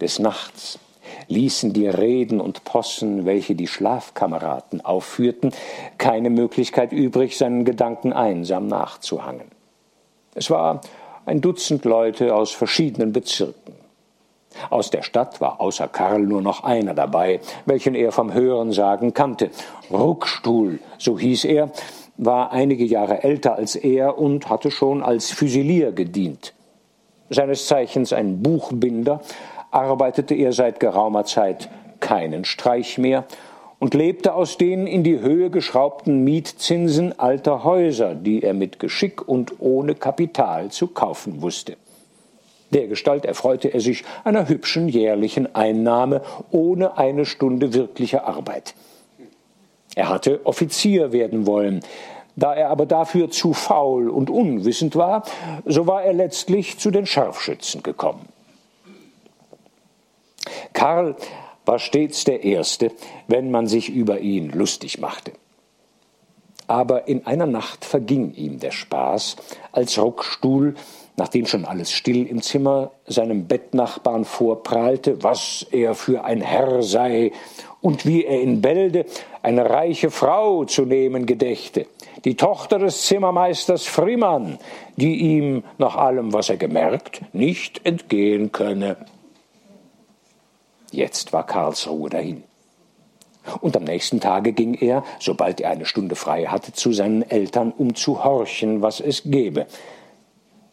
des Nachts ließen die Reden und Possen, welche die Schlafkameraden aufführten, keine Möglichkeit übrig, seinen Gedanken einsam nachzuhangen. Es war ein Dutzend Leute aus verschiedenen Bezirken. Aus der Stadt war außer Karl nur noch einer dabei, welchen er vom Hörensagen kannte. Ruckstuhl, so hieß er, war einige Jahre älter als er und hatte schon als Füsilier gedient. Seines Zeichens ein Buchbinder, arbeitete er seit geraumer Zeit keinen Streich mehr und lebte aus den in die Höhe geschraubten Mietzinsen alter Häuser, die er mit Geschick und ohne Kapital zu kaufen wusste. Dergestalt erfreute er sich einer hübschen jährlichen Einnahme ohne eine Stunde wirklicher Arbeit. Er hatte Offizier werden wollen. Da er aber dafür zu faul und unwissend war, so war er letztlich zu den Scharfschützen gekommen. Karl war stets der Erste, wenn man sich über ihn lustig machte. Aber in einer Nacht verging ihm der Spaß, als Ruckstuhl, nachdem schon alles still im Zimmer seinem Bettnachbarn vorprahlte, was er für ein Herr sei und wie er in Bälde eine reiche Frau zu nehmen gedächte, die Tochter des Zimmermeisters Friemann, die ihm nach allem, was er gemerkt, nicht entgehen könne. Jetzt war Karlsruhe dahin. Und am nächsten Tage ging er, sobald er eine Stunde frei hatte, zu seinen Eltern, um zu horchen, was es gebe.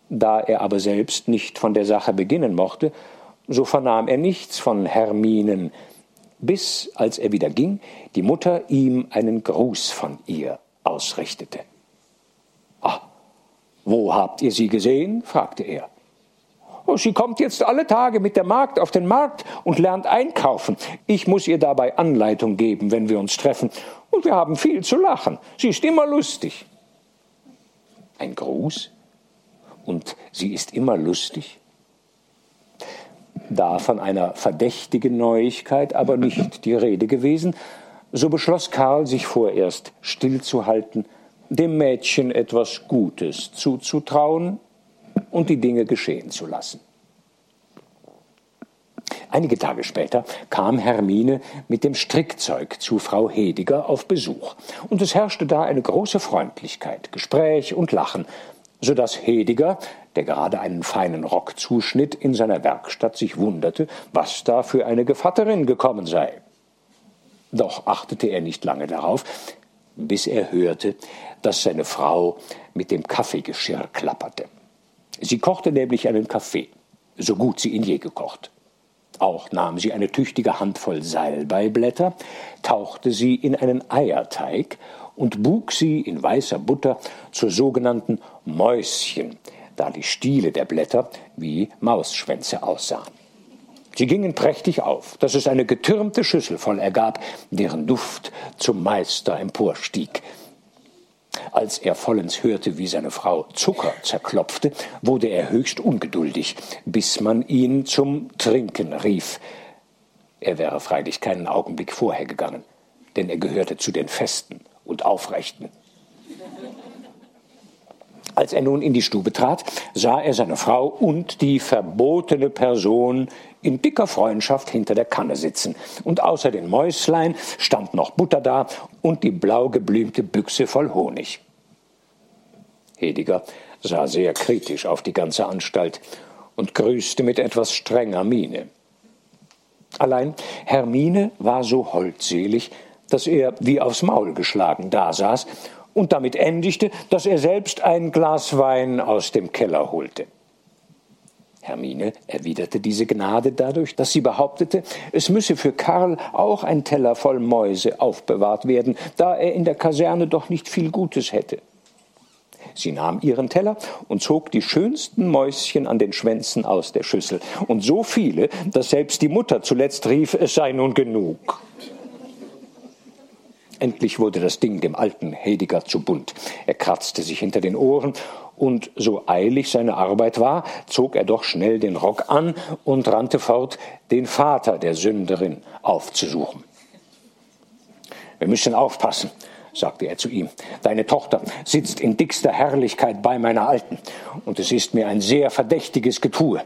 Da er aber selbst nicht von der Sache beginnen mochte, so vernahm er nichts von Herminen, bis, als er wieder ging, die Mutter ihm einen Gruß von ihr ausrichtete. Ah, wo habt ihr sie gesehen? fragte er. Oh, sie kommt jetzt alle Tage mit der Magd auf den Markt und lernt einkaufen. Ich muss ihr dabei Anleitung geben, wenn wir uns treffen. Und wir haben viel zu lachen. Sie ist immer lustig. Ein Gruß? Und sie ist immer lustig? Da von einer verdächtigen Neuigkeit aber nicht die Rede gewesen, so beschloss Karl, sich vorerst stillzuhalten, dem Mädchen etwas Gutes zuzutrauen und die Dinge geschehen zu lassen. Einige Tage später kam Hermine mit dem Strickzeug zu Frau Hediger auf Besuch, und es herrschte da eine große Freundlichkeit, Gespräch und Lachen, so dass Hediger, der gerade einen feinen Rock zuschnitt, in seiner Werkstatt sich wunderte, was da für eine Gevatterin gekommen sei. Doch achtete er nicht lange darauf, bis er hörte, dass seine Frau mit dem Kaffeegeschirr klapperte. Sie kochte nämlich einen Kaffee, so gut sie ihn je gekocht. Auch nahm sie eine tüchtige Handvoll Salbeiblätter, tauchte sie in einen Eierteig und bug sie in weißer Butter zu sogenannten Mäuschen, da die Stiele der Blätter wie Mausschwänze aussahen. Sie gingen prächtig auf, dass es eine getürmte Schüssel voll ergab, deren Duft zum Meister emporstieg. Als er vollends hörte, wie seine Frau Zucker zerklopfte, wurde er höchst ungeduldig, bis man ihn zum Trinken rief. Er wäre freilich keinen Augenblick vorher gegangen, denn er gehörte zu den Festen und Aufrechten. Als er nun in die Stube trat, sah er seine Frau und die verbotene Person in dicker Freundschaft hinter der Kanne sitzen. Und außer den Mäuslein stand noch Butter da und die blau geblümte Büchse voll Honig. Hediger sah sehr kritisch auf die ganze Anstalt und grüßte mit etwas strenger Miene. Allein Hermine war so holdselig, dass er wie aufs Maul geschlagen dasaß und damit endigte, dass er selbst ein Glas Wein aus dem Keller holte. Hermine erwiderte diese Gnade dadurch, dass sie behauptete, es müsse für Karl auch ein Teller voll Mäuse aufbewahrt werden, da er in der Kaserne doch nicht viel Gutes hätte. Sie nahm ihren Teller und zog die schönsten Mäuschen an den Schwänzen aus der Schüssel, und so viele, dass selbst die Mutter zuletzt rief, es sei nun genug. Endlich wurde das Ding dem alten Hediger zu bunt. Er kratzte sich hinter den Ohren und so eilig seine Arbeit war, zog er doch schnell den Rock an und rannte fort, den Vater der Sünderin aufzusuchen. Wir müssen aufpassen, sagte er zu ihm. Deine Tochter sitzt in dickster Herrlichkeit bei meiner Alten, und es ist mir ein sehr verdächtiges Getue.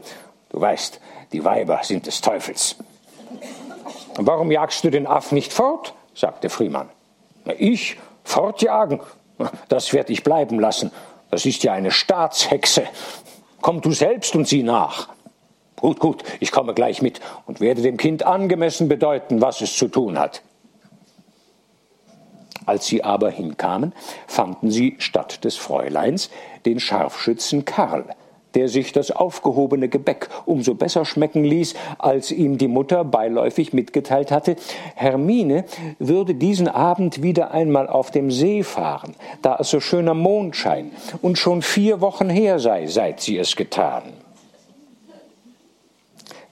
Du weißt, die Weiber sind des Teufels. Warum jagst du den Aff nicht fort? sagte Friemann. Ich fortjagen? Das werd ich bleiben lassen. Das ist ja eine Staatshexe. Komm du selbst und sieh nach. Gut, gut, ich komme gleich mit und werde dem Kind angemessen bedeuten, was es zu tun hat. Als sie aber hinkamen, fanden sie statt des Fräuleins den Scharfschützen Karl, der sich das aufgehobene Gebäck umso besser schmecken ließ, als ihm die Mutter beiläufig mitgeteilt hatte, Hermine würde diesen Abend wieder einmal auf dem See fahren, da es so schöner Mondschein und schon vier Wochen her sei, seit sie es getan.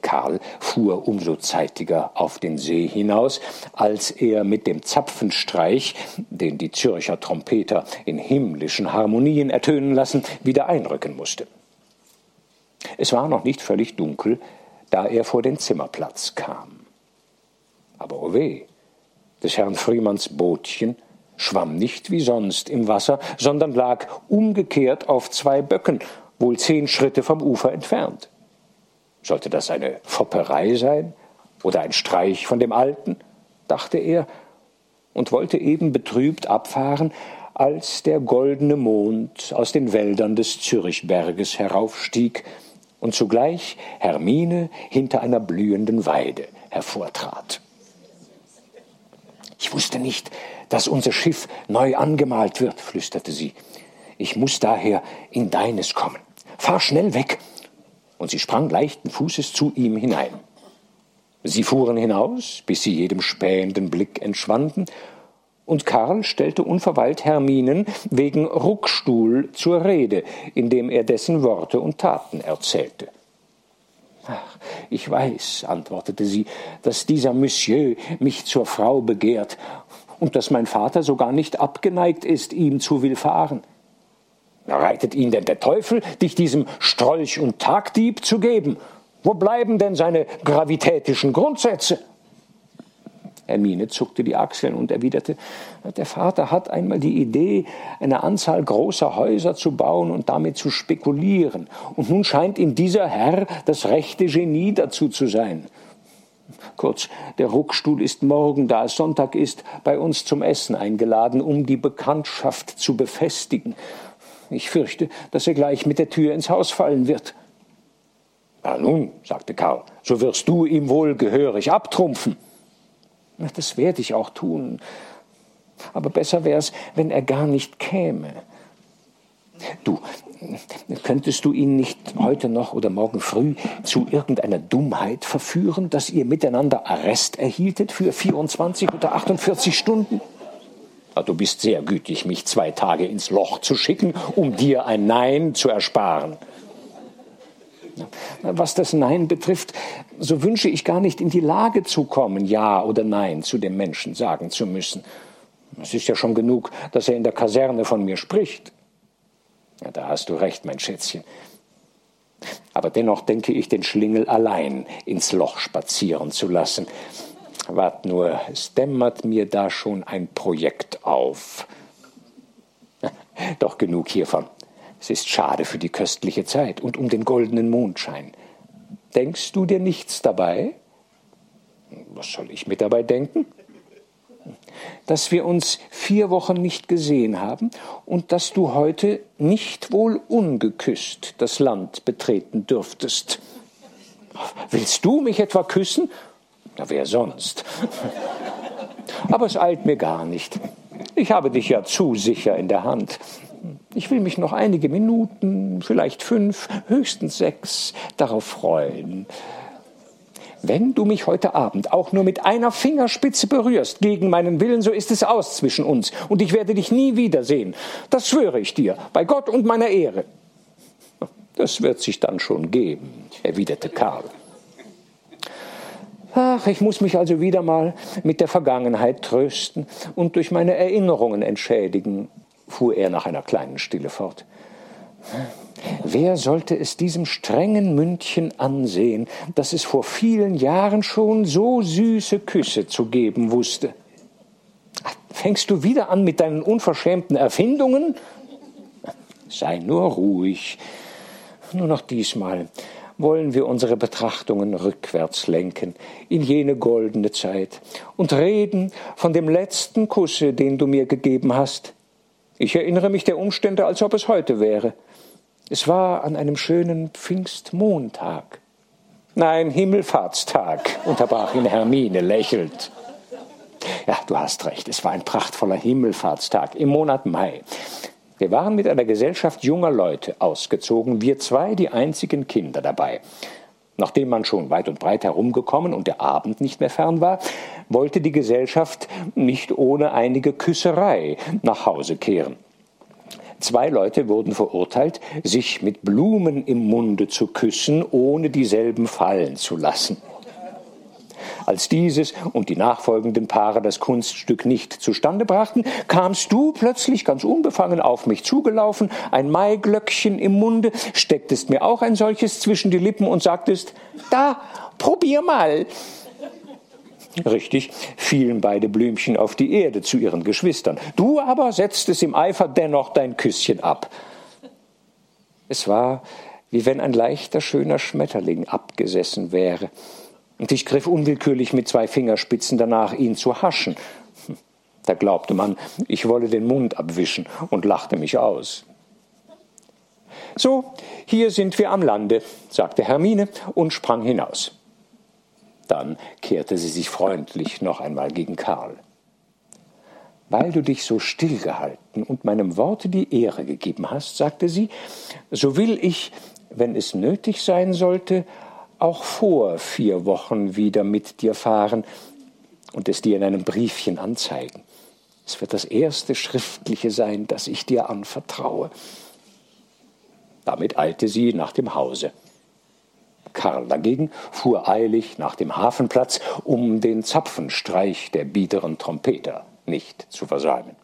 Karl fuhr umso zeitiger auf den See hinaus, als er mit dem Zapfenstreich, den die Zürcher Trompeter in himmlischen Harmonien ertönen lassen, wieder einrücken musste. Es war noch nicht völlig dunkel, da er vor den Zimmerplatz kam. Aber oh weh, des Herrn Friemanns Bootchen schwamm nicht wie sonst im Wasser, sondern lag umgekehrt auf zwei Böcken, wohl zehn Schritte vom Ufer entfernt. Sollte das eine Fopperei sein oder ein Streich von dem Alten? dachte er und wollte eben betrübt abfahren, als der goldene Mond aus den Wäldern des Zürichberges heraufstieg und zugleich Hermine hinter einer blühenden Weide hervortrat. Ich wusste nicht, dass unser Schiff neu angemalt wird, flüsterte sie. Ich muss daher in deines kommen. Fahr schnell weg. Und sie sprang leichten Fußes zu ihm hinein. Sie fuhren hinaus, bis sie jedem spähenden Blick entschwanden, und Karl stellte unverweilt Herminen wegen Ruckstuhl zur Rede, indem er dessen Worte und Taten erzählte. Ach, ich weiß, antwortete sie, dass dieser Monsieur mich zur Frau begehrt und dass mein Vater sogar nicht abgeneigt ist, ihm zu willfahren. Reitet ihn denn der Teufel, dich diesem Strolch und Tagdieb zu geben? Wo bleiben denn seine gravitätischen Grundsätze? Hermine zuckte die Achseln und erwiderte, der Vater hat einmal die Idee, eine Anzahl großer Häuser zu bauen und damit zu spekulieren. Und nun scheint ihm dieser Herr das rechte Genie dazu zu sein. Kurz, der Ruckstuhl ist morgen, da es Sonntag ist, bei uns zum Essen eingeladen, um die Bekanntschaft zu befestigen. Ich fürchte, dass er gleich mit der Tür ins Haus fallen wird. Na nun, sagte Karl, so wirst du ihm wohl gehörig abtrumpfen. Das werde ich auch tun. Aber besser wär's, wenn er gar nicht käme. Du, könntest du ihn nicht heute noch oder morgen früh zu irgendeiner Dummheit verführen, dass ihr miteinander Arrest erhieltet für 24 oder 48 Stunden? Du bist sehr gütig, mich zwei Tage ins Loch zu schicken, um dir ein Nein zu ersparen. Was das Nein betrifft, so wünsche ich gar nicht in die Lage zu kommen, Ja oder Nein zu dem Menschen sagen zu müssen. Es ist ja schon genug, dass er in der Kaserne von mir spricht. Ja, da hast du recht, mein Schätzchen. Aber dennoch denke ich, den Schlingel allein ins Loch spazieren zu lassen. Wart nur, es dämmert mir da schon ein Projekt auf. Doch genug hiervon. Es ist schade für die köstliche Zeit und um den goldenen Mondschein. Denkst du dir nichts dabei? Was soll ich mit dabei denken? Dass wir uns vier Wochen nicht gesehen haben und dass du heute nicht wohl ungeküsst das Land betreten dürftest. Willst du mich etwa küssen? Na, wer sonst? Aber es eilt mir gar nicht. Ich habe dich ja zu sicher in der Hand. Ich will mich noch einige Minuten, vielleicht fünf, höchstens sechs, darauf freuen. Wenn du mich heute Abend auch nur mit einer Fingerspitze berührst, gegen meinen Willen, so ist es aus zwischen uns, und ich werde dich nie wiedersehen. Das schwöre ich dir, bei Gott und meiner Ehre. Das wird sich dann schon geben, erwiderte Karl. Ach, ich muss mich also wieder mal mit der Vergangenheit trösten und durch meine Erinnerungen entschädigen fuhr er nach einer kleinen Stille fort. Wer sollte es diesem strengen Mündchen ansehen, dass es vor vielen Jahren schon so süße Küsse zu geben wusste? Fängst du wieder an mit deinen unverschämten Erfindungen? Sei nur ruhig. Nur noch diesmal wollen wir unsere Betrachtungen rückwärts lenken, in jene goldene Zeit, und reden von dem letzten Kusse, den du mir gegeben hast, ich erinnere mich der Umstände, als ob es heute wäre. Es war an einem schönen Pfingstmontag. Nein, Himmelfahrtstag, unterbrach ihn Hermine lächelnd. Ja, du hast recht, es war ein prachtvoller Himmelfahrtstag im Monat Mai. Wir waren mit einer Gesellschaft junger Leute ausgezogen, wir zwei die einzigen Kinder dabei. Nachdem man schon weit und breit herumgekommen und der Abend nicht mehr fern war, wollte die Gesellschaft nicht ohne einige Küsserei nach Hause kehren. Zwei Leute wurden verurteilt, sich mit Blumen im Munde zu küssen, ohne dieselben fallen zu lassen. Als dieses und die nachfolgenden Paare das Kunststück nicht zustande brachten, kamst du plötzlich ganz unbefangen auf mich zugelaufen, ein Maiglöckchen im Munde, stecktest mir auch ein solches zwischen die Lippen und sagtest, da, probier mal. Richtig, fielen beide Blümchen auf die Erde zu ihren Geschwistern. Du aber setztest im Eifer dennoch dein Küsschen ab. Es war, wie wenn ein leichter, schöner Schmetterling abgesessen wäre und ich griff unwillkürlich mit zwei Fingerspitzen danach, ihn zu haschen. Da glaubte man, ich wolle den Mund abwischen und lachte mich aus. So, hier sind wir am Lande, sagte Hermine und sprang hinaus. Dann kehrte sie sich freundlich noch einmal gegen Karl. Weil du dich so stillgehalten und meinem Worte die Ehre gegeben hast, sagte sie, so will ich, wenn es nötig sein sollte, auch vor vier Wochen wieder mit dir fahren und es dir in einem Briefchen anzeigen. Es wird das erste schriftliche sein, das ich dir anvertraue. Damit eilte sie nach dem Hause. Karl dagegen fuhr eilig nach dem Hafenplatz, um den Zapfenstreich der biederen Trompeter nicht zu versäumen.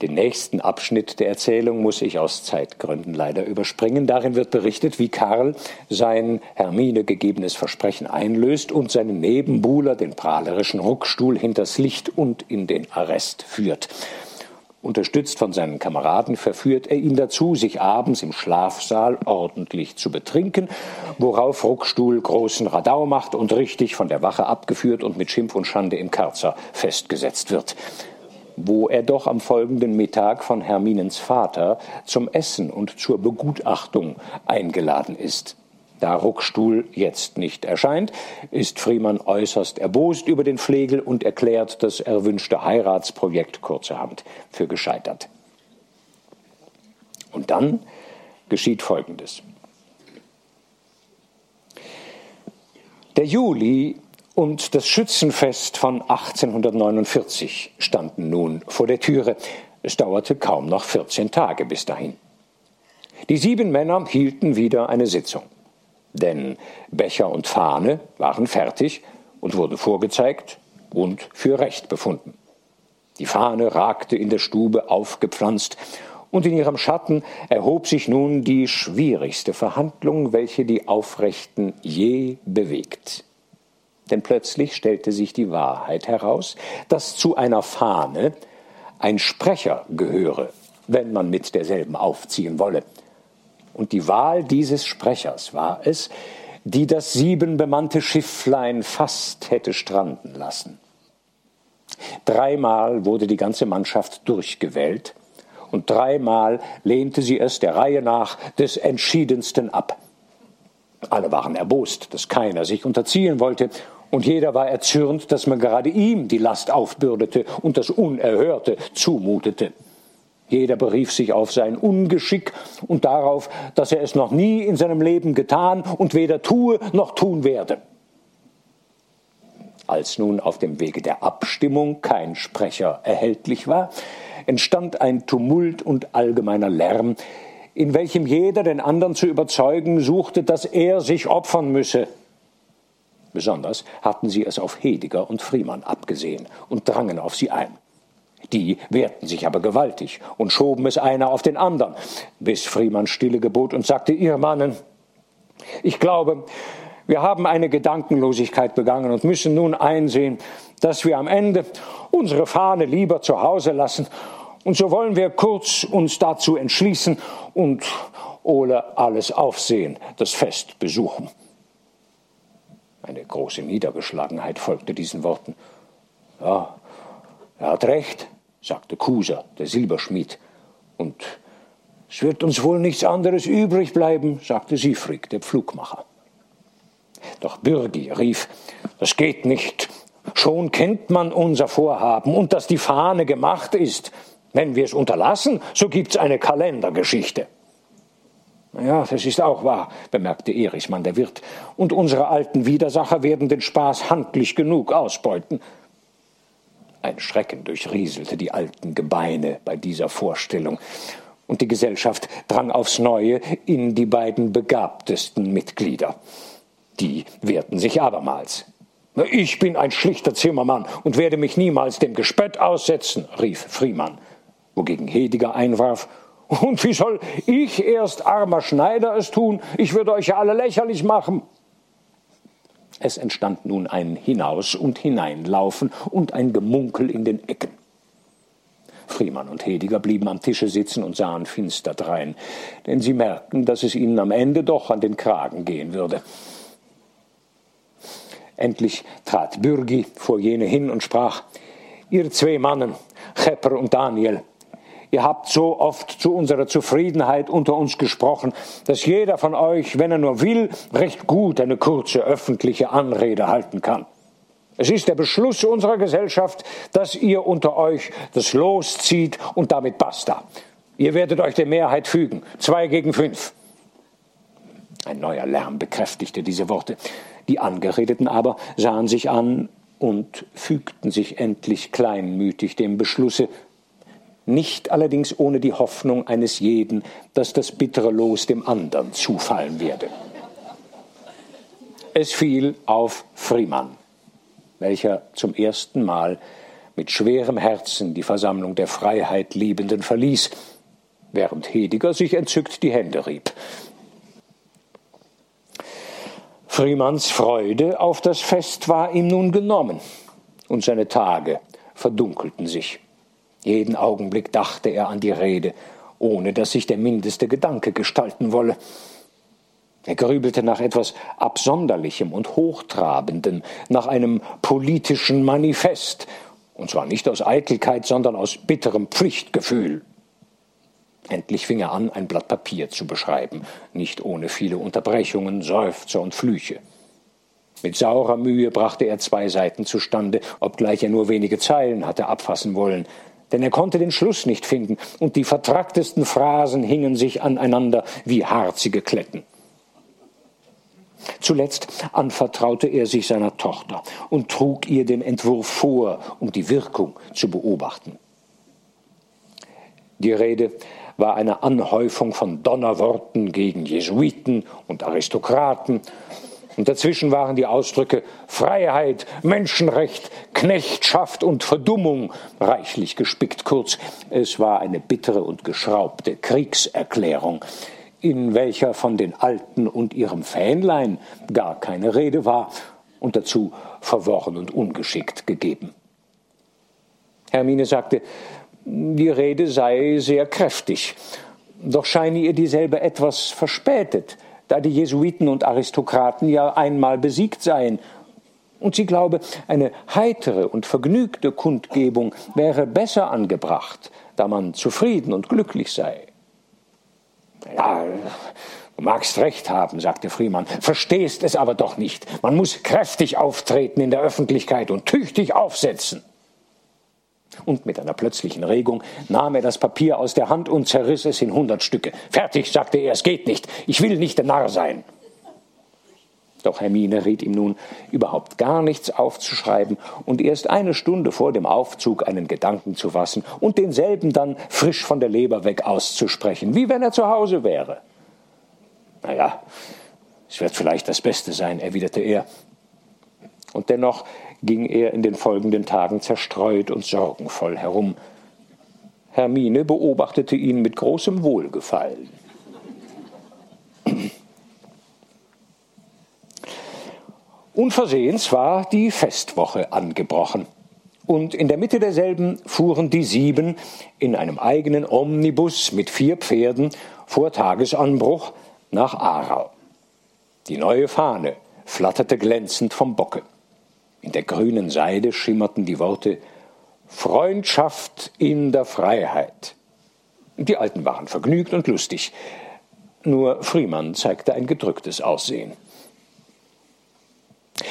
Den nächsten Abschnitt der Erzählung muss ich aus Zeitgründen leider überspringen. Darin wird berichtet, wie Karl sein Hermine gegebenes Versprechen einlöst und seinen Nebenbuhler, den prahlerischen Ruckstuhl, hinters Licht und in den Arrest führt. Unterstützt von seinen Kameraden verführt er ihn dazu, sich abends im Schlafsaal ordentlich zu betrinken, worauf Ruckstuhl großen Radau macht und richtig von der Wache abgeführt und mit Schimpf und Schande im Karzer festgesetzt wird wo er doch am folgenden Mittag von Herminens Vater zum Essen und zur Begutachtung eingeladen ist. Da Ruckstuhl jetzt nicht erscheint, ist Friemann äußerst erbost über den Flegel und erklärt das erwünschte Heiratsprojekt kurzerhand für gescheitert. Und dann geschieht Folgendes. Der Juli und das Schützenfest von 1849 standen nun vor der Türe. Es dauerte kaum noch 14 Tage bis dahin. Die sieben Männer hielten wieder eine Sitzung. Denn Becher und Fahne waren fertig und wurden vorgezeigt und für recht befunden. Die Fahne ragte in der Stube aufgepflanzt, und in ihrem Schatten erhob sich nun die schwierigste Verhandlung, welche die Aufrechten je bewegt. Denn plötzlich stellte sich die Wahrheit heraus, dass zu einer Fahne ein Sprecher gehöre, wenn man mit derselben aufziehen wolle. Und die Wahl dieses Sprechers war es, die das siebenbemannte Schifflein fast hätte stranden lassen. Dreimal wurde die ganze Mannschaft durchgewählt, und dreimal lehnte sie es der Reihe nach des entschiedensten ab. Alle waren erbost, dass keiner sich unterziehen wollte, und jeder war erzürnt, dass man gerade ihm die Last aufbürdete und das Unerhörte zumutete. Jeder berief sich auf sein Ungeschick und darauf, dass er es noch nie in seinem Leben getan und weder tue noch tun werde. Als nun auf dem Wege der Abstimmung kein Sprecher erhältlich war, entstand ein Tumult und allgemeiner Lärm, in welchem jeder den anderen zu überzeugen suchte, dass er sich opfern müsse, Besonders hatten sie es auf Hediger und Friemann abgesehen und drangen auf sie ein. Die wehrten sich aber gewaltig und schoben es einer auf den anderen, bis Friemann Stille gebot und sagte, ihr Mannen, ich glaube, wir haben eine Gedankenlosigkeit begangen und müssen nun einsehen, dass wir am Ende unsere Fahne lieber zu Hause lassen. Und so wollen wir kurz uns dazu entschließen und ohne alles Aufsehen das Fest besuchen. Eine große Niedergeschlagenheit folgte diesen Worten. Ja, er hat recht, sagte Kuser, der Silberschmied. Und es wird uns wohl nichts anderes übrig bleiben, sagte Siegfried, der Pflugmacher. Doch Bürgi rief, das geht nicht. Schon kennt man unser Vorhaben und dass die Fahne gemacht ist. Wenn wir es unterlassen, so gibt's eine Kalendergeschichte. Ja, das ist auch wahr, bemerkte Erichmann der Wirt. Und unsere alten Widersacher werden den Spaß handlich genug ausbeuten. Ein Schrecken durchrieselte die alten Gebeine bei dieser Vorstellung, und die Gesellschaft drang aufs neue in die beiden begabtesten Mitglieder. Die wehrten sich abermals. Ich bin ein schlichter Zimmermann und werde mich niemals dem Gespött aussetzen, rief Friemann, wogegen Hediger einwarf, und wie soll ich erst armer Schneider es tun? Ich würde euch ja alle lächerlich machen. Es entstand nun ein Hinaus und Hineinlaufen und ein Gemunkel in den Ecken. Friemann und Hediger blieben am Tische sitzen und sahen finster drein, denn sie merkten, dass es ihnen am Ende doch an den Kragen gehen würde. Endlich trat Bürgi vor jene hin und sprach, Ihr zwei Mannen, Chepper und Daniel, ihr habt so oft zu unserer Zufriedenheit unter uns gesprochen, dass jeder von euch, wenn er nur will, recht gut eine kurze öffentliche Anrede halten kann. Es ist der Beschluss unserer Gesellschaft, dass ihr unter euch das Los zieht und damit basta. Ihr werdet euch der Mehrheit fügen, zwei gegen fünf. Ein neuer Lärm bekräftigte diese Worte. Die Angeredeten aber sahen sich an und fügten sich endlich kleinmütig dem Beschlusse, nicht allerdings ohne die Hoffnung eines jeden, dass das bittere Los dem andern zufallen werde. Es fiel auf Friemann, welcher zum ersten Mal mit schwerem Herzen die Versammlung der Freiheit Liebenden verließ, während Hediger sich entzückt die Hände rieb. Friemanns Freude auf das Fest war ihm nun genommen, und seine Tage verdunkelten sich. Jeden Augenblick dachte er an die Rede, ohne dass sich der mindeste Gedanke gestalten wolle. Er grübelte nach etwas Absonderlichem und Hochtrabendem, nach einem politischen Manifest, und zwar nicht aus Eitelkeit, sondern aus bitterem Pflichtgefühl. Endlich fing er an, ein Blatt Papier zu beschreiben, nicht ohne viele Unterbrechungen, Seufzer und Flüche. Mit saurer Mühe brachte er zwei Seiten zustande, obgleich er nur wenige Zeilen hatte abfassen wollen, denn er konnte den Schluss nicht finden, und die vertracktesten Phrasen hingen sich aneinander wie harzige Kletten. Zuletzt anvertraute er sich seiner Tochter und trug ihr den Entwurf vor, um die Wirkung zu beobachten. Die Rede war eine Anhäufung von Donnerworten gegen Jesuiten und Aristokraten. Und dazwischen waren die Ausdrücke Freiheit, Menschenrecht, Knechtschaft und Verdummung reichlich gespickt. Kurz, es war eine bittere und geschraubte Kriegserklärung, in welcher von den Alten und ihrem Fähnlein gar keine Rede war und dazu verworren und ungeschickt gegeben. Hermine sagte, die Rede sei sehr kräftig, doch scheine ihr dieselbe etwas verspätet, da die Jesuiten und Aristokraten ja einmal besiegt seien, und sie glaube, eine heitere und vergnügte Kundgebung wäre besser angebracht, da man zufrieden und glücklich sei. Ja, du magst recht haben, sagte Friemann, verstehst es aber doch nicht. Man muss kräftig auftreten in der Öffentlichkeit und tüchtig aufsetzen. Und mit einer plötzlichen Regung nahm er das Papier aus der Hand und zerriss es in hundert Stücke. Fertig, sagte er, es geht nicht. Ich will nicht der Narr sein. Doch Hermine riet ihm nun, überhaupt gar nichts aufzuschreiben und erst eine Stunde vor dem Aufzug einen Gedanken zu fassen und denselben dann frisch von der Leber weg auszusprechen, wie wenn er zu Hause wäre. Na ja, es wird vielleicht das Beste sein, erwiderte er. Und dennoch ging er in den folgenden Tagen zerstreut und sorgenvoll herum. Hermine beobachtete ihn mit großem Wohlgefallen. Unversehens war die Festwoche angebrochen. Und in der Mitte derselben fuhren die sieben in einem eigenen Omnibus mit vier Pferden vor Tagesanbruch nach Aarau. Die neue Fahne flatterte glänzend vom Bocke. In der grünen Seide schimmerten die Worte Freundschaft in der Freiheit. Die Alten waren vergnügt und lustig. Nur Friemann zeigte ein gedrücktes Aussehen.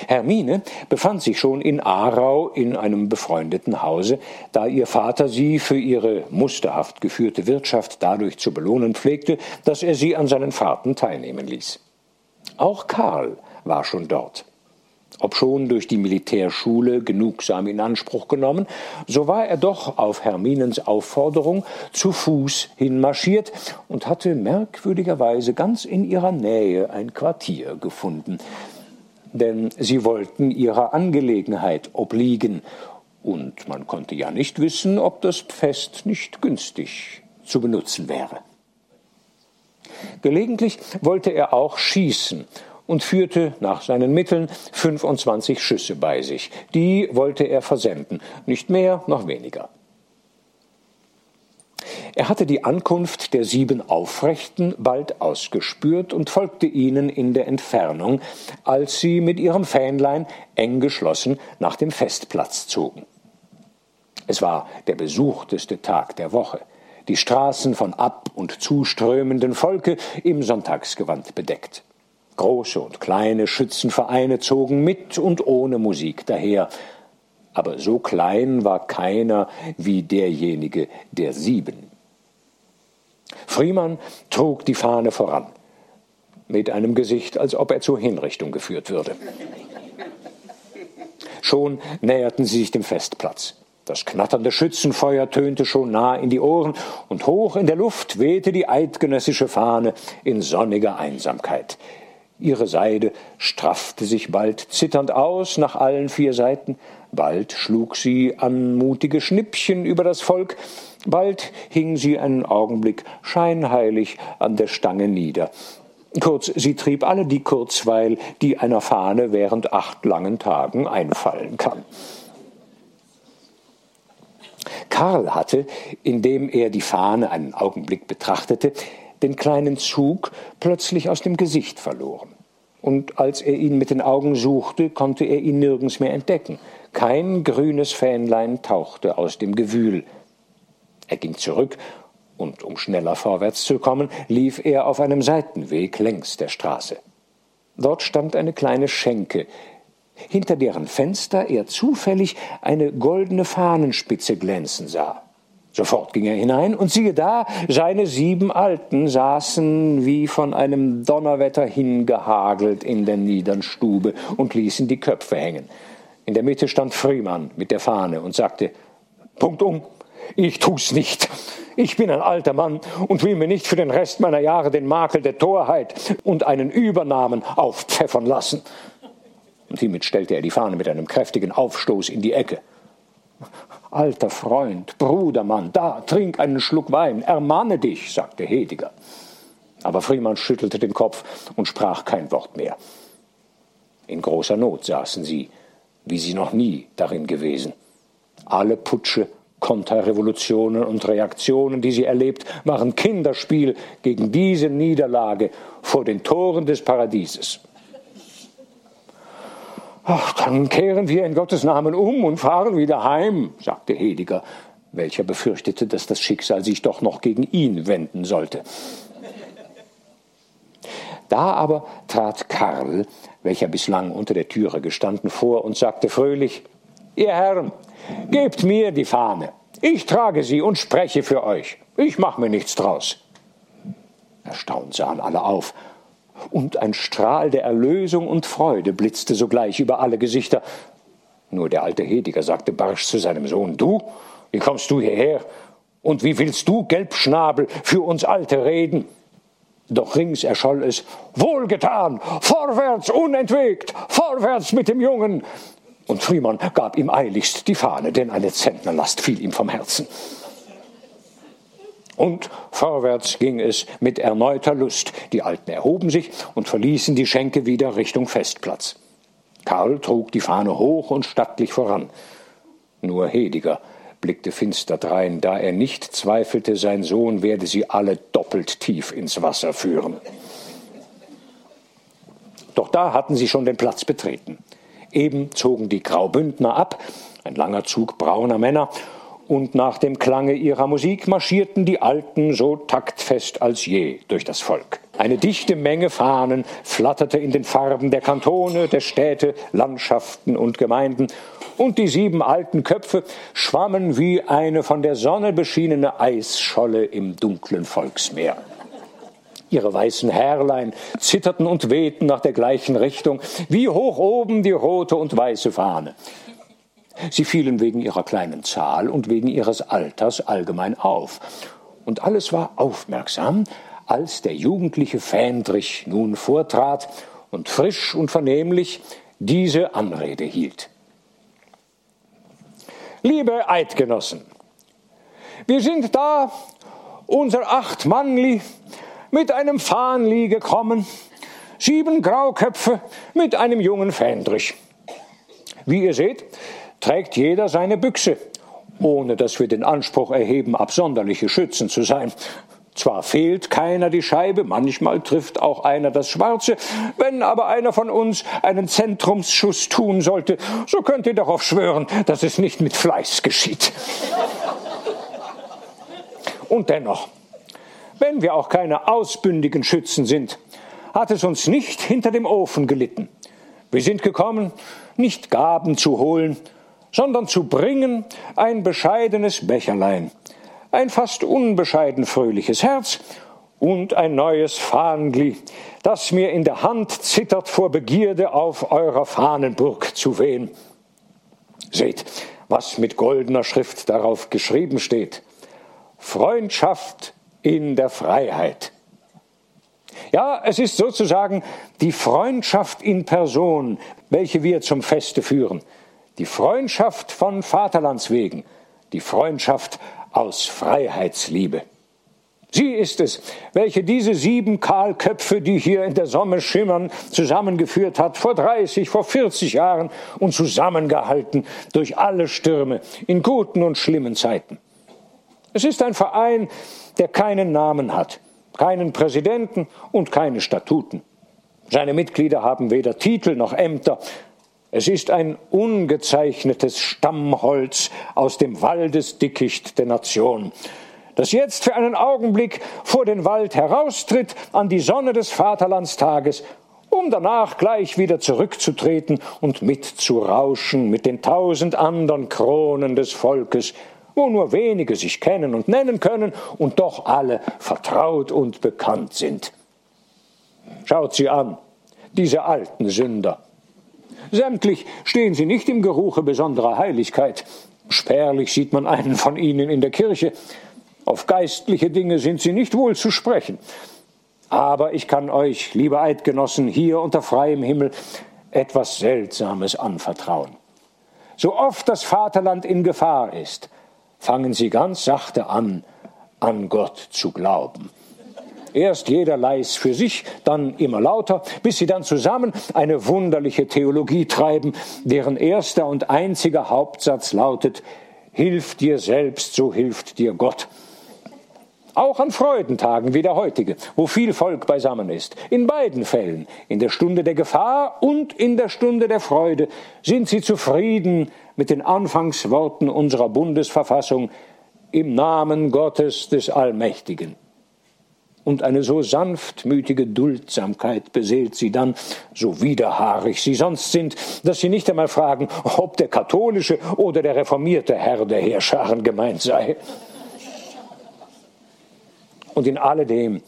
Hermine befand sich schon in Aarau in einem befreundeten Hause, da ihr Vater sie für ihre musterhaft geführte Wirtschaft dadurch zu belohnen pflegte, dass er sie an seinen Fahrten teilnehmen ließ. Auch Karl war schon dort. Obschon durch die Militärschule genugsam in Anspruch genommen, so war er doch auf Herminens Aufforderung zu Fuß hinmarschiert und hatte merkwürdigerweise ganz in ihrer Nähe ein Quartier gefunden. Denn sie wollten ihrer Angelegenheit obliegen, und man konnte ja nicht wissen, ob das Fest nicht günstig zu benutzen wäre. Gelegentlich wollte er auch schießen und führte nach seinen Mitteln 25 Schüsse bei sich. Die wollte er versenden, nicht mehr noch weniger. Er hatte die Ankunft der sieben Aufrechten bald ausgespürt und folgte ihnen in der Entfernung, als sie mit ihrem Fähnlein eng geschlossen nach dem Festplatz zogen. Es war der besuchteste Tag der Woche, die Straßen von ab- und zuströmenden Volke im Sonntagsgewand bedeckt. Große und kleine Schützenvereine zogen mit und ohne Musik daher, aber so klein war keiner wie derjenige der sieben. Friemann trug die Fahne voran, mit einem Gesicht, als ob er zur Hinrichtung geführt würde. Schon näherten sie sich dem Festplatz. Das knatternde Schützenfeuer tönte schon nah in die Ohren, und hoch in der Luft wehte die eidgenössische Fahne in sonniger Einsamkeit. Ihre Seide straffte sich bald zitternd aus nach allen vier Seiten, bald schlug sie anmutige Schnippchen über das Volk, bald hing sie einen Augenblick scheinheilig an der Stange nieder. Kurz, sie trieb alle die Kurzweil, die einer Fahne während acht langen Tagen einfallen kann. Karl hatte, indem er die Fahne einen Augenblick betrachtete, den kleinen Zug plötzlich aus dem Gesicht verloren. Und als er ihn mit den Augen suchte, konnte er ihn nirgends mehr entdecken. Kein grünes Fähnlein tauchte aus dem Gewühl. Er ging zurück, und um schneller vorwärts zu kommen, lief er auf einem Seitenweg längs der Straße. Dort stand eine kleine Schenke, hinter deren Fenster er zufällig eine goldene Fahnenspitze glänzen sah. Sofort ging er hinein und siehe da, seine sieben Alten saßen wie von einem Donnerwetter hingehagelt in der niedern Stube und ließen die Köpfe hängen. In der Mitte stand Friemann mit der Fahne und sagte, Punktum, ich tu's nicht. Ich bin ein alter Mann und will mir nicht für den Rest meiner Jahre den Makel der Torheit und einen Übernamen aufpfeffern lassen. Und hiermit stellte er die Fahne mit einem kräftigen Aufstoß in die Ecke. Alter Freund, Brudermann, da, trink einen Schluck Wein, ermahne dich, sagte Hediger. Aber Friemann schüttelte den Kopf und sprach kein Wort mehr. In großer Not saßen sie, wie sie noch nie darin gewesen. Alle Putsche, Konterrevolutionen und Reaktionen, die sie erlebt, waren Kinderspiel gegen diese Niederlage vor den Toren des Paradieses. Ach, dann kehren wir in Gottes Namen um und fahren wieder heim, sagte Hediger, welcher befürchtete, dass das Schicksal sich doch noch gegen ihn wenden sollte. Da aber trat Karl, welcher bislang unter der Türe gestanden, vor und sagte fröhlich Ihr Herren, gebt mir die Fahne. Ich trage sie und spreche für euch. Ich mache mir nichts draus. Erstaunt sahen alle auf und ein Strahl der Erlösung und Freude blitzte sogleich über alle Gesichter. Nur der alte Hediger sagte barsch zu seinem Sohn, du, wie kommst du hierher? Und wie willst du, Gelbschnabel, für uns Alte reden? Doch rings erscholl es, wohlgetan, vorwärts unentwegt, vorwärts mit dem Jungen. Und Friemann gab ihm eiligst die Fahne, denn eine Zentnerlast fiel ihm vom Herzen. Und vorwärts ging es mit erneuter Lust. Die Alten erhoben sich und verließen die Schenke wieder Richtung Festplatz. Karl trug die Fahne hoch und stattlich voran. Nur Hediger blickte finster drein, da er nicht zweifelte, sein Sohn werde sie alle doppelt tief ins Wasser führen. Doch da hatten sie schon den Platz betreten. Eben zogen die Graubündner ab, ein langer Zug brauner Männer, und nach dem Klange ihrer Musik marschierten die Alten so taktfest als je durch das Volk. Eine dichte Menge Fahnen flatterte in den Farben der Kantone, der Städte, Landschaften und Gemeinden, und die sieben alten Köpfe schwammen wie eine von der Sonne beschienene Eisscholle im dunklen Volksmeer. Ihre weißen Härlein zitterten und wehten nach der gleichen Richtung, wie hoch oben die rote und weiße Fahne. Sie fielen wegen ihrer kleinen Zahl und wegen ihres Alters allgemein auf. Und alles war aufmerksam, als der jugendliche Fähndrich nun vortrat und frisch und vernehmlich diese Anrede hielt. Liebe Eidgenossen, wir sind da, unser acht Mannli, mit einem Fahnli gekommen, sieben Grauköpfe mit einem jungen Fähndrich. Wie ihr seht, trägt jeder seine Büchse, ohne dass wir den Anspruch erheben, absonderliche Schützen zu sein. Zwar fehlt keiner die Scheibe, manchmal trifft auch einer das Schwarze, wenn aber einer von uns einen Zentrumsschuss tun sollte, so könnt ihr darauf schwören, dass es nicht mit Fleiß geschieht. Und dennoch, wenn wir auch keine ausbündigen Schützen sind, hat es uns nicht hinter dem Ofen gelitten. Wir sind gekommen, nicht Gaben zu holen, sondern zu bringen ein bescheidenes Becherlein, ein fast unbescheiden fröhliches Herz und ein neues Fahnenglied, das mir in der Hand zittert vor Begierde auf eurer Fahnenburg zu wehen. Seht, was mit goldener Schrift darauf geschrieben steht. Freundschaft in der Freiheit. Ja, es ist sozusagen die Freundschaft in Person, welche wir zum Feste führen. Die Freundschaft von Vaterlands wegen, die Freundschaft aus Freiheitsliebe. Sie ist es, welche diese sieben Kahlköpfe, die hier in der Sonne schimmern, zusammengeführt hat, vor 30, vor 40 Jahren und zusammengehalten durch alle Stürme, in guten und schlimmen Zeiten. Es ist ein Verein, der keinen Namen hat, keinen Präsidenten und keine Statuten. Seine Mitglieder haben weder Titel noch Ämter, es ist ein ungezeichnetes Stammholz aus dem Waldesdickicht der Nation, das jetzt für einen Augenblick vor den Wald heraustritt an die Sonne des Vaterlandstages, um danach gleich wieder zurückzutreten und mitzurauschen mit den tausend anderen Kronen des Volkes, wo nur wenige sich kennen und nennen können und doch alle vertraut und bekannt sind. Schaut sie an, diese alten Sünder. Sämtlich stehen sie nicht im Geruche besonderer Heiligkeit. Spärlich sieht man einen von ihnen in der Kirche. Auf geistliche Dinge sind sie nicht wohl zu sprechen. Aber ich kann euch, liebe Eidgenossen, hier unter freiem Himmel etwas Seltsames anvertrauen. So oft das Vaterland in Gefahr ist, fangen sie ganz sachte an, an Gott zu glauben. Erst jeder leis für sich, dann immer lauter, bis sie dann zusammen eine wunderliche Theologie treiben, deren erster und einziger Hauptsatz lautet, Hilf dir selbst, so hilft dir Gott. Auch an Freudentagen wie der heutige, wo viel Volk beisammen ist, in beiden Fällen, in der Stunde der Gefahr und in der Stunde der Freude, sind sie zufrieden mit den Anfangsworten unserer Bundesverfassung im Namen Gottes des Allmächtigen und eine so sanftmütige Duldsamkeit beseelt sie dann, so widerhaarig sie sonst sind, dass sie nicht einmal fragen, ob der katholische oder der reformierte Herr der Heerscharen gemeint sei. Und in alledem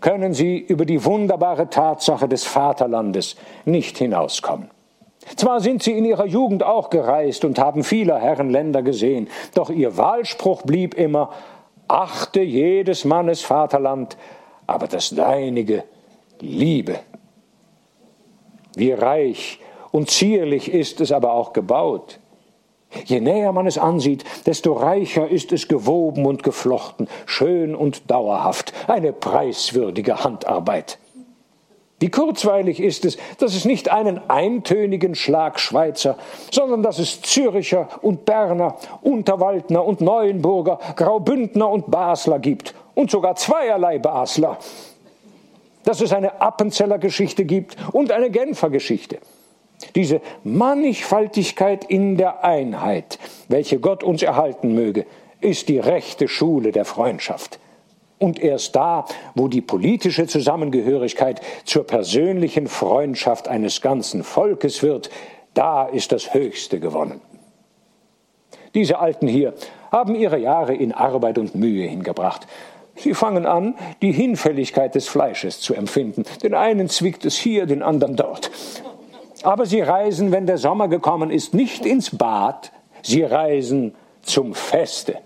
können sie über die wunderbare Tatsache des Vaterlandes nicht hinauskommen. Zwar sind sie in ihrer Jugend auch gereist und haben vieler Herren Länder gesehen, doch ihr Wahlspruch blieb immer achte jedes Mannes Vaterland, aber das deinige liebe. Wie reich und zierlich ist es aber auch gebaut. Je näher man es ansieht, desto reicher ist es gewoben und geflochten, schön und dauerhaft, eine preiswürdige Handarbeit. Wie kurzweilig ist es, dass es nicht einen eintönigen Schlag Schweizer, sondern dass es Züricher und Berner, Unterwaldner und Neuenburger, Graubündner und Basler gibt und sogar zweierlei Basler. Dass es eine Appenzeller Geschichte gibt und eine Genfer Geschichte. Diese Mannigfaltigkeit in der Einheit, welche Gott uns erhalten möge, ist die rechte Schule der Freundschaft. Und erst da, wo die politische Zusammengehörigkeit zur persönlichen Freundschaft eines ganzen Volkes wird, da ist das Höchste gewonnen. Diese Alten hier haben ihre Jahre in Arbeit und Mühe hingebracht. Sie fangen an, die Hinfälligkeit des Fleisches zu empfinden. Den einen zwickt es hier, den anderen dort. Aber sie reisen, wenn der Sommer gekommen ist, nicht ins Bad, sie reisen zum Feste.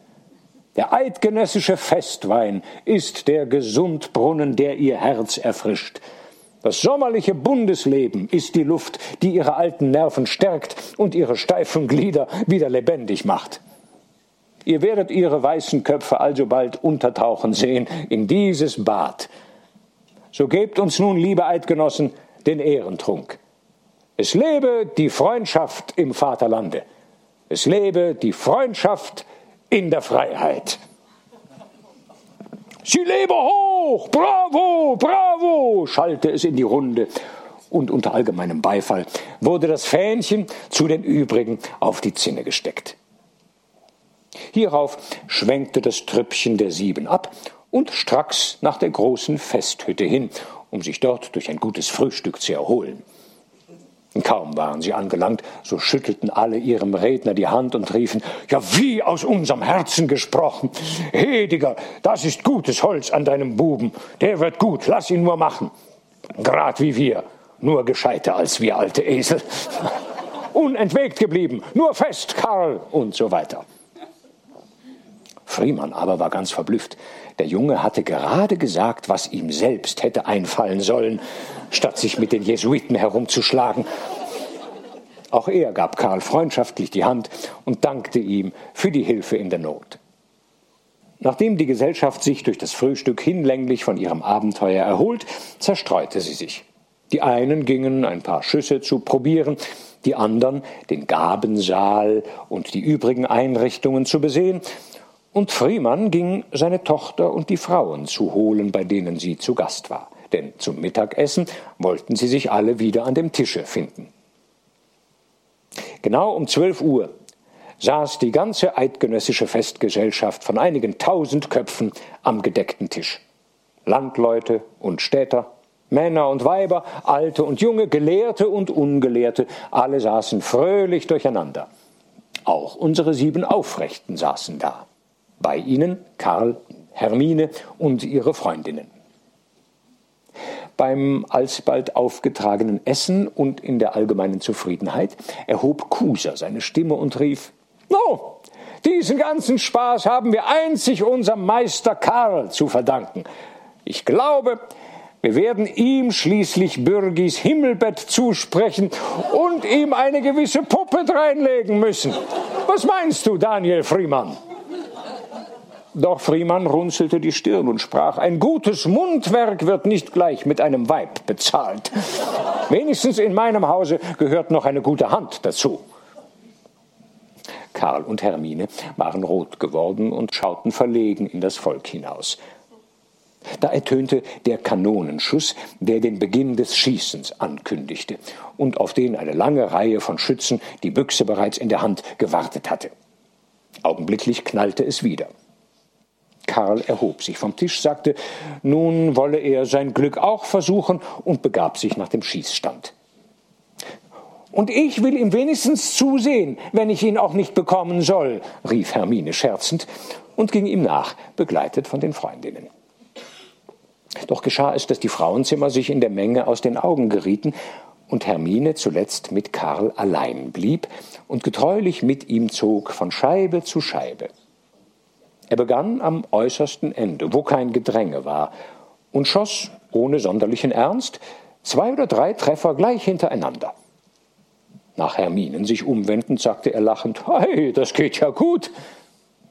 Der eidgenössische Festwein ist der Gesundbrunnen, der ihr Herz erfrischt. Das sommerliche Bundesleben ist die Luft, die ihre alten Nerven stärkt und ihre steifen Glieder wieder lebendig macht. Ihr werdet ihre weißen Köpfe alsobald untertauchen sehen in dieses Bad. So gebt uns nun, liebe Eidgenossen, den Ehrentrunk. Es lebe die Freundschaft im Vaterlande. Es lebe die Freundschaft in der Freiheit. Sie lebe hoch! Bravo! Bravo! schallte es in die Runde. Und unter allgemeinem Beifall wurde das Fähnchen zu den übrigen auf die Zinne gesteckt. Hierauf schwenkte das Trüppchen der Sieben ab und stracks nach der großen Festhütte hin, um sich dort durch ein gutes Frühstück zu erholen. Kaum waren sie angelangt, so schüttelten alle ihrem Redner die Hand und riefen, ja, wie aus unserem Herzen gesprochen. Hediger, das ist gutes Holz an deinem Buben. Der wird gut, lass ihn nur machen. Grad wie wir, nur gescheiter als wir alte Esel. Unentwegt geblieben, nur fest, Karl, und so weiter. Friemann aber war ganz verblüfft. Der Junge hatte gerade gesagt, was ihm selbst hätte einfallen sollen, statt sich mit den Jesuiten herumzuschlagen. Auch er gab Karl freundschaftlich die Hand und dankte ihm für die Hilfe in der Not. Nachdem die Gesellschaft sich durch das Frühstück hinlänglich von ihrem Abenteuer erholt, zerstreute sie sich. Die einen gingen ein paar Schüsse zu probieren, die anderen den Gabensaal und die übrigen Einrichtungen zu besehen, und Friemann ging seine Tochter und die Frauen zu holen, bei denen sie zu Gast war. Denn zum Mittagessen wollten sie sich alle wieder an dem Tische finden. Genau um zwölf Uhr saß die ganze eidgenössische Festgesellschaft von einigen tausend Köpfen am gedeckten Tisch. Landleute und Städter, Männer und Weiber, Alte und Junge, Gelehrte und Ungelehrte, alle saßen fröhlich durcheinander. Auch unsere sieben Aufrechten saßen da. Bei ihnen Karl, Hermine und ihre Freundinnen. Beim alsbald aufgetragenen Essen und in der allgemeinen Zufriedenheit erhob Kuser seine Stimme und rief No, diesen ganzen Spaß haben wir einzig unserem Meister Karl zu verdanken. Ich glaube, wir werden ihm schließlich Bürgis Himmelbett zusprechen und ihm eine gewisse Puppe dreinlegen müssen. Was meinst du, Daniel Friemann? Doch Friemann runzelte die Stirn und sprach, ein gutes Mundwerk wird nicht gleich mit einem Weib bezahlt. Wenigstens in meinem Hause gehört noch eine gute Hand dazu. Karl und Hermine waren rot geworden und schauten verlegen in das Volk hinaus. Da ertönte der Kanonenschuss, der den Beginn des Schießens ankündigte und auf den eine lange Reihe von Schützen die Büchse bereits in der Hand gewartet hatte. Augenblicklich knallte es wieder. Karl erhob sich vom Tisch, sagte, nun wolle er sein Glück auch versuchen und begab sich nach dem Schießstand. Und ich will ihm wenigstens zusehen, wenn ich ihn auch nicht bekommen soll, rief Hermine scherzend und ging ihm nach, begleitet von den Freundinnen. Doch geschah es, dass die Frauenzimmer sich in der Menge aus den Augen gerieten und Hermine zuletzt mit Karl allein blieb und getreulich mit ihm zog von Scheibe zu Scheibe. Er begann am äußersten Ende, wo kein Gedränge war, und schoss ohne sonderlichen Ernst zwei oder drei Treffer gleich hintereinander. Nach Herminen sich umwendend, sagte er lachend, Hey, das geht ja gut.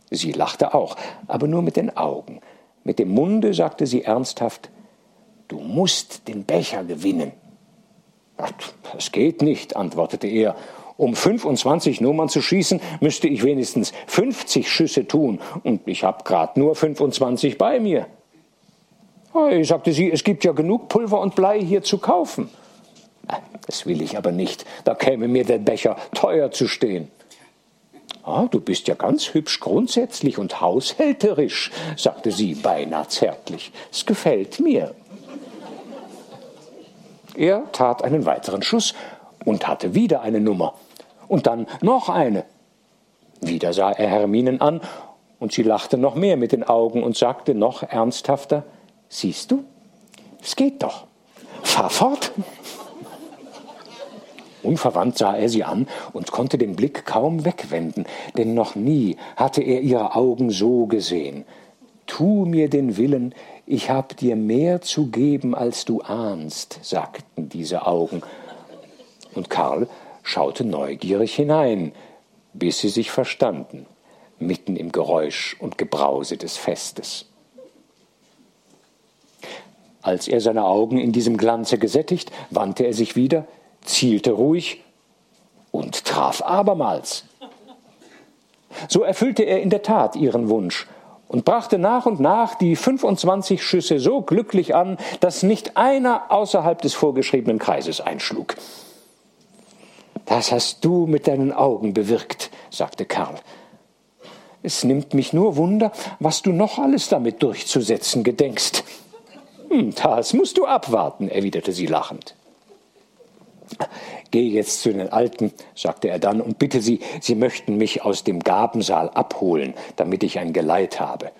Sie lachte auch, aber nur mit den Augen. Mit dem Munde sagte sie ernsthaft, Du musst den Becher gewinnen. Das geht nicht, antwortete er um 25 Nummern zu schießen, müsste ich wenigstens 50 Schüsse tun, und ich habe gerade nur 25 bei mir. Hey, sagte sie, es gibt ja genug Pulver und Blei hier zu kaufen. Das will ich aber nicht, da käme mir der Becher teuer zu stehen. Ah, du bist ja ganz hübsch grundsätzlich und haushälterisch, sagte sie beinahe zärtlich. Es gefällt mir. Er tat einen weiteren Schuss und hatte wieder eine Nummer und dann noch eine. Wieder sah er Herminen an Und sie lachte noch mehr mit den Augen und sagte noch ernsthafter, siehst du, es geht doch. Fahr fort. Unverwandt sah er sie an und konnte den Blick kaum wegwenden, denn noch nie hatte er ihre Augen so gesehen. Tu mir den Willen, ich hab dir mehr zu geben, als du ahnst, sagten diese Augen. Und Karl schaute neugierig hinein, bis sie sich verstanden, mitten im Geräusch und Gebrause des Festes. Als er seine Augen in diesem Glanze gesättigt, wandte er sich wieder, zielte ruhig und traf abermals. So erfüllte er in der Tat ihren Wunsch und brachte nach und nach die 25 Schüsse so glücklich an, dass nicht einer außerhalb des vorgeschriebenen Kreises einschlug. Das hast du mit deinen Augen bewirkt, sagte Karl. Es nimmt mich nur Wunder, was du noch alles damit durchzusetzen gedenkst. Hm, das musst du abwarten, erwiderte sie lachend. Geh jetzt zu den Alten, sagte er dann, und bitte sie, sie möchten mich aus dem Gabensaal abholen, damit ich ein Geleit habe.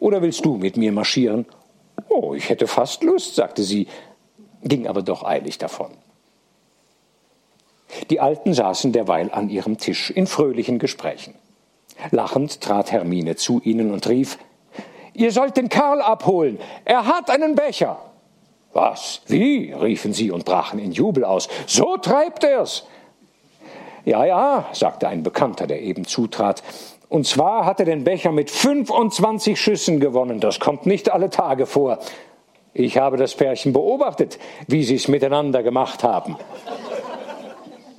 Oder willst du mit mir marschieren? Oh, ich hätte fast Lust, sagte sie, ging aber doch eilig davon. Die Alten saßen derweil an ihrem Tisch in fröhlichen Gesprächen. Lachend trat Hermine zu ihnen und rief Ihr sollt den Karl abholen. Er hat einen Becher. Was? Wie? riefen sie und brachen in Jubel aus. So treibt er's. Ja, ja, sagte ein Bekannter, der eben zutrat. Und zwar hat er den Becher mit 25 Schüssen gewonnen. Das kommt nicht alle Tage vor. Ich habe das Pärchen beobachtet, wie sie es miteinander gemacht haben.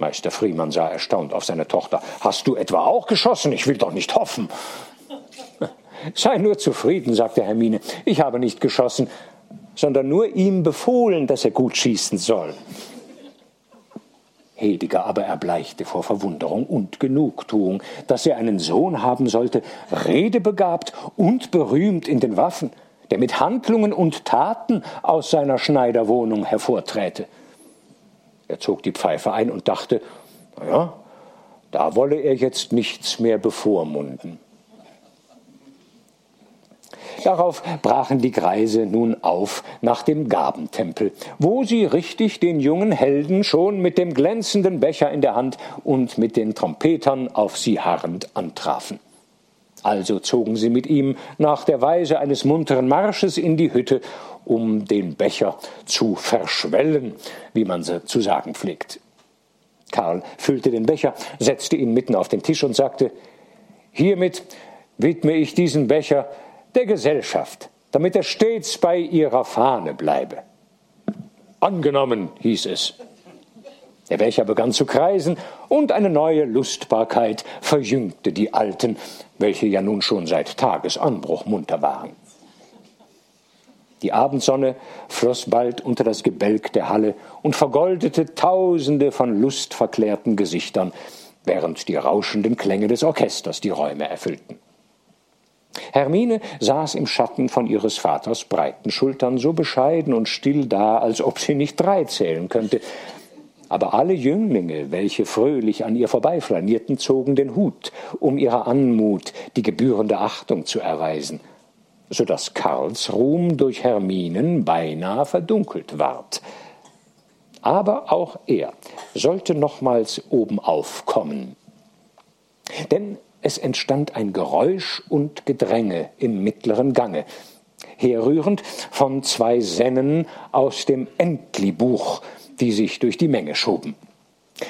Meister Friemann sah erstaunt auf seine Tochter. Hast du etwa auch geschossen? Ich will doch nicht hoffen. Sei nur zufrieden, sagte Hermine. Ich habe nicht geschossen, sondern nur ihm befohlen, dass er gut schießen soll. Hediger aber erbleichte vor Verwunderung und Genugtuung, dass er einen Sohn haben sollte, redebegabt und berühmt in den Waffen, der mit Handlungen und Taten aus seiner Schneiderwohnung hervorträte. Er zog die Pfeife ein und dachte, naja, da wolle er jetzt nichts mehr bevormunden. Darauf brachen die Greise nun auf nach dem Gabentempel, wo sie richtig den jungen Helden schon mit dem glänzenden Becher in der Hand und mit den Trompetern auf sie harrend antrafen. Also zogen sie mit ihm nach der Weise eines munteren Marsches in die Hütte, um den Becher zu verschwellen, wie man zu sagen pflegt. Karl füllte den Becher, setzte ihn mitten auf den Tisch und sagte Hiermit widme ich diesen Becher der Gesellschaft, damit er stets bei ihrer Fahne bleibe. Angenommen, hieß es. Der Becher begann zu kreisen, und eine neue Lustbarkeit verjüngte die Alten, welche ja nun schon seit Tagesanbruch munter waren. Die Abendsonne floss bald unter das Gebälk der Halle und vergoldete tausende von lustverklärten Gesichtern, während die rauschenden Klänge des Orchesters die Räume erfüllten. Hermine saß im Schatten von ihres Vaters breiten Schultern so bescheiden und still da, als ob sie nicht drei zählen könnte. Aber alle Jünglinge, welche fröhlich an ihr vorbeiflanierten, zogen den Hut, um ihrer Anmut die gebührende Achtung zu erweisen, so dass Karls Ruhm durch Herminen beinahe verdunkelt ward. Aber auch er sollte nochmals obenauf kommen. Denn es entstand ein Geräusch und Gedränge im mittleren Gange, herrührend von zwei Sennen aus dem Entli-Buch, die sich durch die Menge schoben.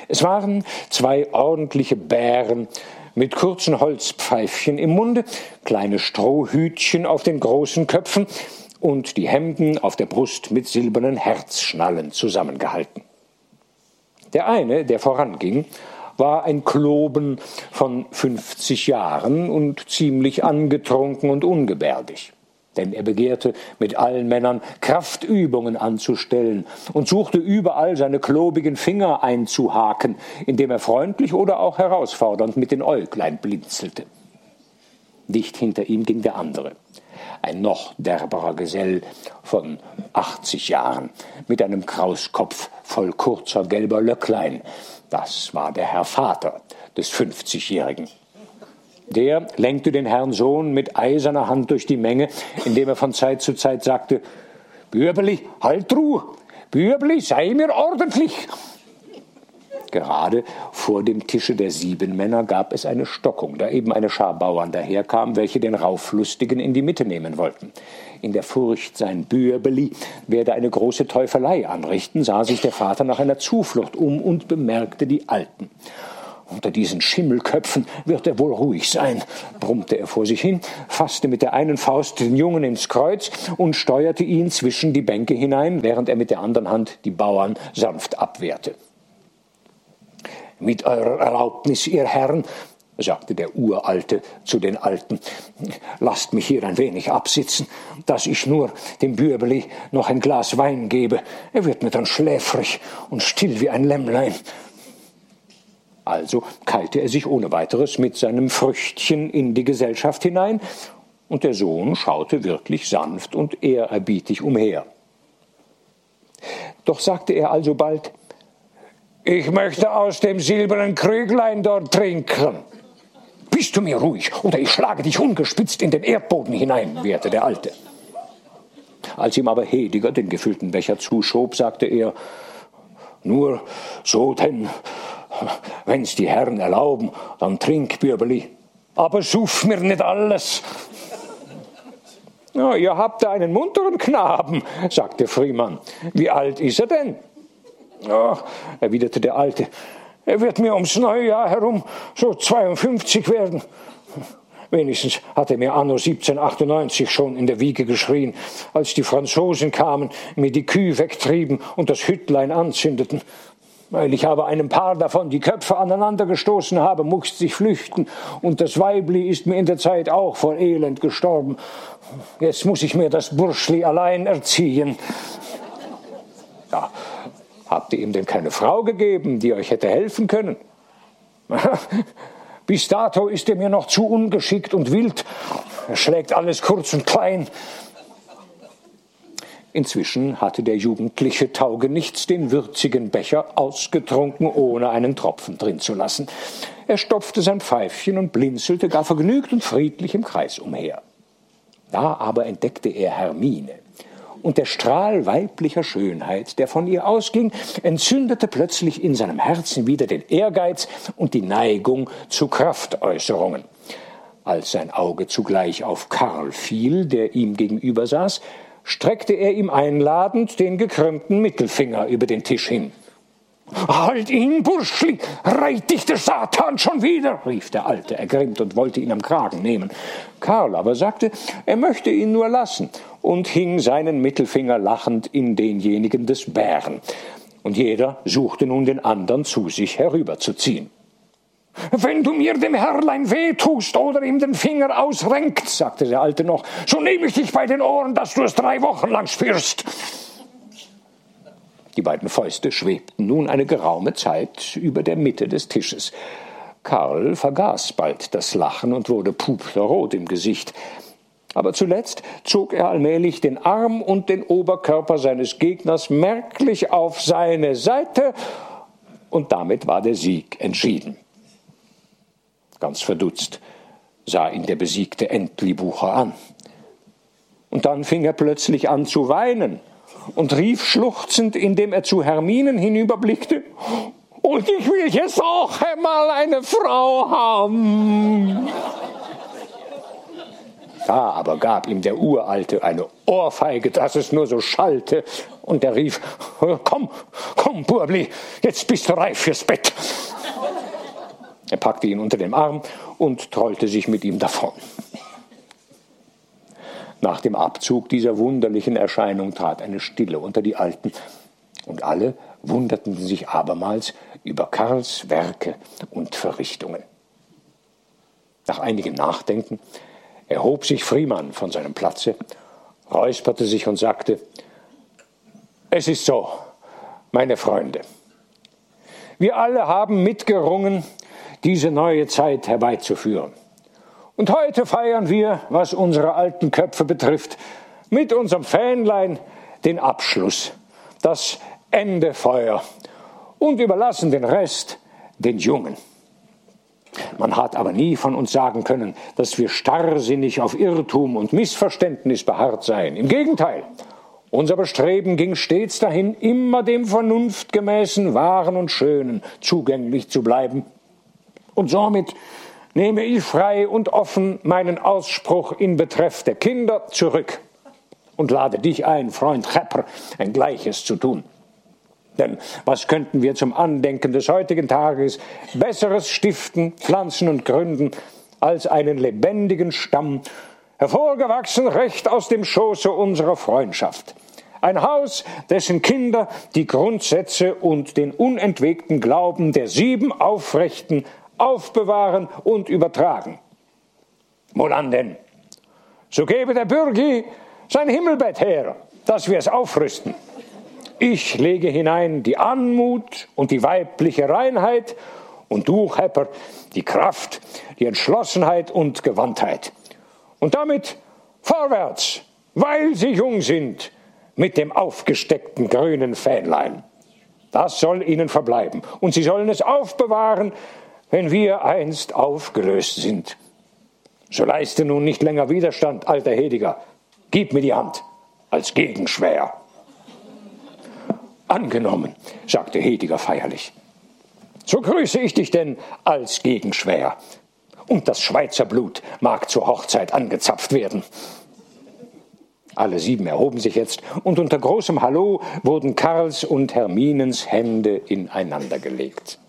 Es waren zwei ordentliche Bären mit kurzen Holzpfeifchen im Munde, kleine Strohhütchen auf den großen Köpfen und die Hemden auf der Brust mit silbernen Herzschnallen zusammengehalten. Der eine, der voranging, war ein Kloben von 50 Jahren und ziemlich angetrunken und ungebärdig. Denn er begehrte, mit allen Männern Kraftübungen anzustellen und suchte überall seine klobigen Finger einzuhaken, indem er freundlich oder auch herausfordernd mit den Äuglein blinzelte. Dicht hinter ihm ging der andere, ein noch derberer Gesell von 80 Jahren, mit einem Krauskopf voll kurzer gelber Löcklein, das war der Herr Vater des 50-Jährigen. Der lenkte den Herrn Sohn mit eiserner Hand durch die Menge, indem er von Zeit zu Zeit sagte, Bürbeli, halt Ruhe, Bürbeli, sei mir ordentlich. Gerade vor dem Tische der sieben Männer gab es eine Stockung, da eben eine Schar Bauern daherkam, welche den Rauflustigen in die Mitte nehmen wollten. In der Furcht, sein Bürbeli werde eine große Teufelei anrichten, sah sich der Vater nach einer Zuflucht um und bemerkte die Alten. Unter diesen Schimmelköpfen wird er wohl ruhig sein, brummte er vor sich hin, fasste mit der einen Faust den Jungen ins Kreuz und steuerte ihn zwischen die Bänke hinein, während er mit der anderen Hand die Bauern sanft abwehrte. Mit eurer Erlaubnis, ihr Herren, sagte der Uralte zu den Alten, lasst mich hier ein wenig absitzen, dass ich nur dem Bürbeli noch ein Glas Wein gebe. Er wird mir dann schläfrig und still wie ein Lämmlein. Also keilte er sich ohne weiteres mit seinem Früchtchen in die Gesellschaft hinein, und der Sohn schaute wirklich sanft und ehrerbietig umher. Doch sagte er alsobald, ich möchte aus dem silbernen Krüglein dort trinken. Bist du mir ruhig, oder ich schlage dich ungespitzt in den Erdboden hinein, wehrte der Alte. Als ihm aber Hediger den gefüllten Becher zuschob, sagte er, nur so denn, wenn's die Herren erlauben, dann trink, Bürbeli. Aber suff mir nicht alles. Ja, ihr habt da einen munteren Knaben, sagte Friemann. Wie alt ist er denn? Ja, erwiderte der Alte, er wird mir ums neue Jahr herum so 52 werden. Wenigstens hat er mir anno 1798 schon in der Wiege geschrien, als die Franzosen kamen, mir die Kühe wegtrieben und das Hüttlein anzündeten. Weil ich aber einem Paar davon die Köpfe aneinandergestoßen habe, musste ich flüchten, und das Weibli ist mir in der Zeit auch vor Elend gestorben. Jetzt muss ich mir das Burschli allein erziehen. Ja, Habt ihr ihm denn keine Frau gegeben, die euch hätte helfen können? Bis dato ist er mir noch zu ungeschickt und wild. Er schlägt alles kurz und klein. Inzwischen hatte der jugendliche Taugenichts den würzigen Becher ausgetrunken, ohne einen Tropfen drin zu lassen. Er stopfte sein Pfeifchen und blinzelte gar vergnügt und friedlich im Kreis umher. Da aber entdeckte er Hermine und der Strahl weiblicher Schönheit, der von ihr ausging, entzündete plötzlich in seinem Herzen wieder den Ehrgeiz und die Neigung zu Kraftäußerungen. Als sein Auge zugleich auf Karl fiel, der ihm gegenüber saß, streckte er ihm einladend den gekrümmten Mittelfinger über den Tisch hin. Halt ihn, Burschli! Reit dich der Satan schon wieder! rief der Alte ergrimmt und wollte ihn am Kragen nehmen. Karl aber sagte, er möchte ihn nur lassen und hing seinen Mittelfinger lachend in denjenigen des Bären. Und jeder suchte nun den andern zu sich herüberzuziehen. Wenn du mir dem Herrlein wehtust oder ihm den Finger ausrenkt, sagte der Alte noch, so nehme ich dich bei den Ohren, dass du es drei Wochen lang spürst. Die beiden Fäuste schwebten nun eine geraume Zeit über der Mitte des Tisches. Karl vergaß bald das Lachen und wurde puperrot im Gesicht. Aber zuletzt zog er allmählich den Arm und den Oberkörper seines Gegners merklich auf seine Seite, und damit war der Sieg entschieden. Ganz verdutzt sah ihn der besiegte Entlibucher an. Und dann fing er plötzlich an zu weinen und rief schluchzend, indem er zu Herminen hinüberblickte, und ich will jetzt auch einmal eine Frau haben. Da aber gab ihm der Uralte eine Ohrfeige, dass es nur so schallte, und er rief, komm, komm, Burbli, jetzt bist du reif fürs Bett. Er packte ihn unter dem Arm und trollte sich mit ihm davon. Nach dem Abzug dieser wunderlichen Erscheinung trat eine Stille unter die Alten, und alle wunderten sich abermals über Karls Werke und Verrichtungen. Nach einigem Nachdenken erhob sich Friemann von seinem Platze, räusperte sich und sagte, es ist so, meine Freunde, wir alle haben mitgerungen, diese neue Zeit herbeizuführen. Und heute feiern wir, was unsere alten Köpfe betrifft, mit unserem Fähnlein den Abschluss, das Endefeuer und überlassen den Rest den Jungen. Man hat aber nie von uns sagen können, dass wir starrsinnig auf Irrtum und Missverständnis beharrt seien. Im Gegenteil, unser Bestreben ging stets dahin, immer dem vernunftgemäßen, wahren und schönen zugänglich zu bleiben. Und somit nehme ich frei und offen meinen Ausspruch in Betreff der Kinder zurück und lade dich ein, Freund Chepper, ein Gleiches zu tun. Denn was könnten wir zum Andenken des heutigen Tages Besseres stiften, pflanzen und gründen, als einen lebendigen Stamm, hervorgewachsen recht aus dem Schoße unserer Freundschaft. Ein Haus, dessen Kinder die Grundsätze und den unentwegten Glauben der sieben Aufrechten aufbewahren und übertragen. Wohlan denn? So gebe der Bürgi sein Himmelbett her, dass wir es aufrüsten. Ich lege hinein die Anmut und die weibliche Reinheit und du, Hepper, die Kraft, die Entschlossenheit und Gewandtheit. Und damit vorwärts, weil sie jung sind, mit dem aufgesteckten grünen Fähnlein. Das soll ihnen verbleiben. Und sie sollen es aufbewahren, wenn wir einst aufgelöst sind. So leiste nun nicht länger Widerstand, alter Hediger. Gib mir die Hand als Gegenschwer. Angenommen, sagte Hediger feierlich. So grüße ich dich denn als Gegenschwer. Und das Schweizer Blut mag zur Hochzeit angezapft werden. Alle sieben erhoben sich jetzt, und unter großem Hallo wurden Karls und Herminens Hände ineinandergelegt.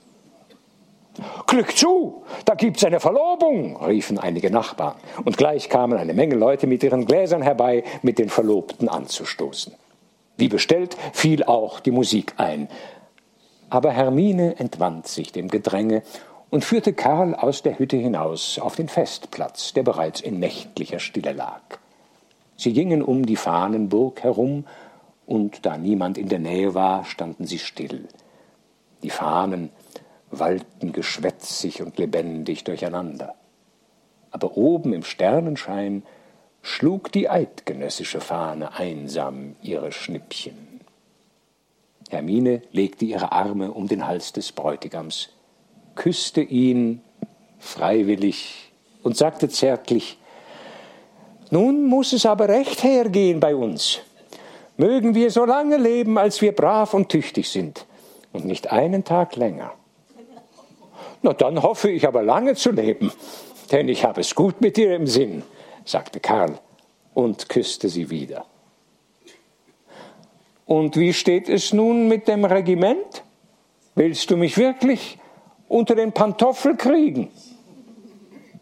Glück zu, da gibt's eine Verlobung, riefen einige Nachbarn, und gleich kamen eine Menge Leute mit ihren Gläsern herbei, mit den Verlobten anzustoßen. Wie bestellt, fiel auch die Musik ein. Aber Hermine entwand sich dem Gedränge und führte Karl aus der Hütte hinaus auf den Festplatz, der bereits in nächtlicher Stille lag. Sie gingen um die Fahnenburg herum, und da niemand in der Nähe war, standen sie still. Die Fahnen wallten geschwätzig und lebendig durcheinander. Aber oben im Sternenschein schlug die eidgenössische Fahne einsam ihre Schnippchen. Hermine legte ihre Arme um den Hals des Bräutigams, küsste ihn freiwillig und sagte zärtlich Nun muss es aber recht hergehen bei uns. Mögen wir so lange leben, als wir brav und tüchtig sind, und nicht einen Tag länger. Na, dann hoffe ich aber lange zu leben, denn ich habe es gut mit dir im Sinn sagte Karl und küsste sie wieder. Und wie steht es nun mit dem Regiment? Willst du mich wirklich unter den Pantoffel kriegen?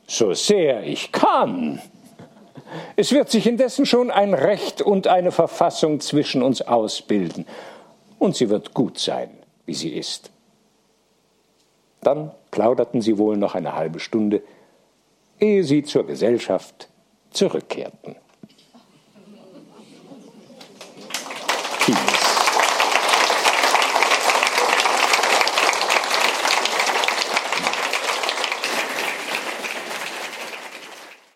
So sehr ich kann. Es wird sich indessen schon ein Recht und eine Verfassung zwischen uns ausbilden, und sie wird gut sein, wie sie ist. Dann plauderten sie wohl noch eine halbe Stunde, ehe sie zur Gesellschaft zurückkehrten.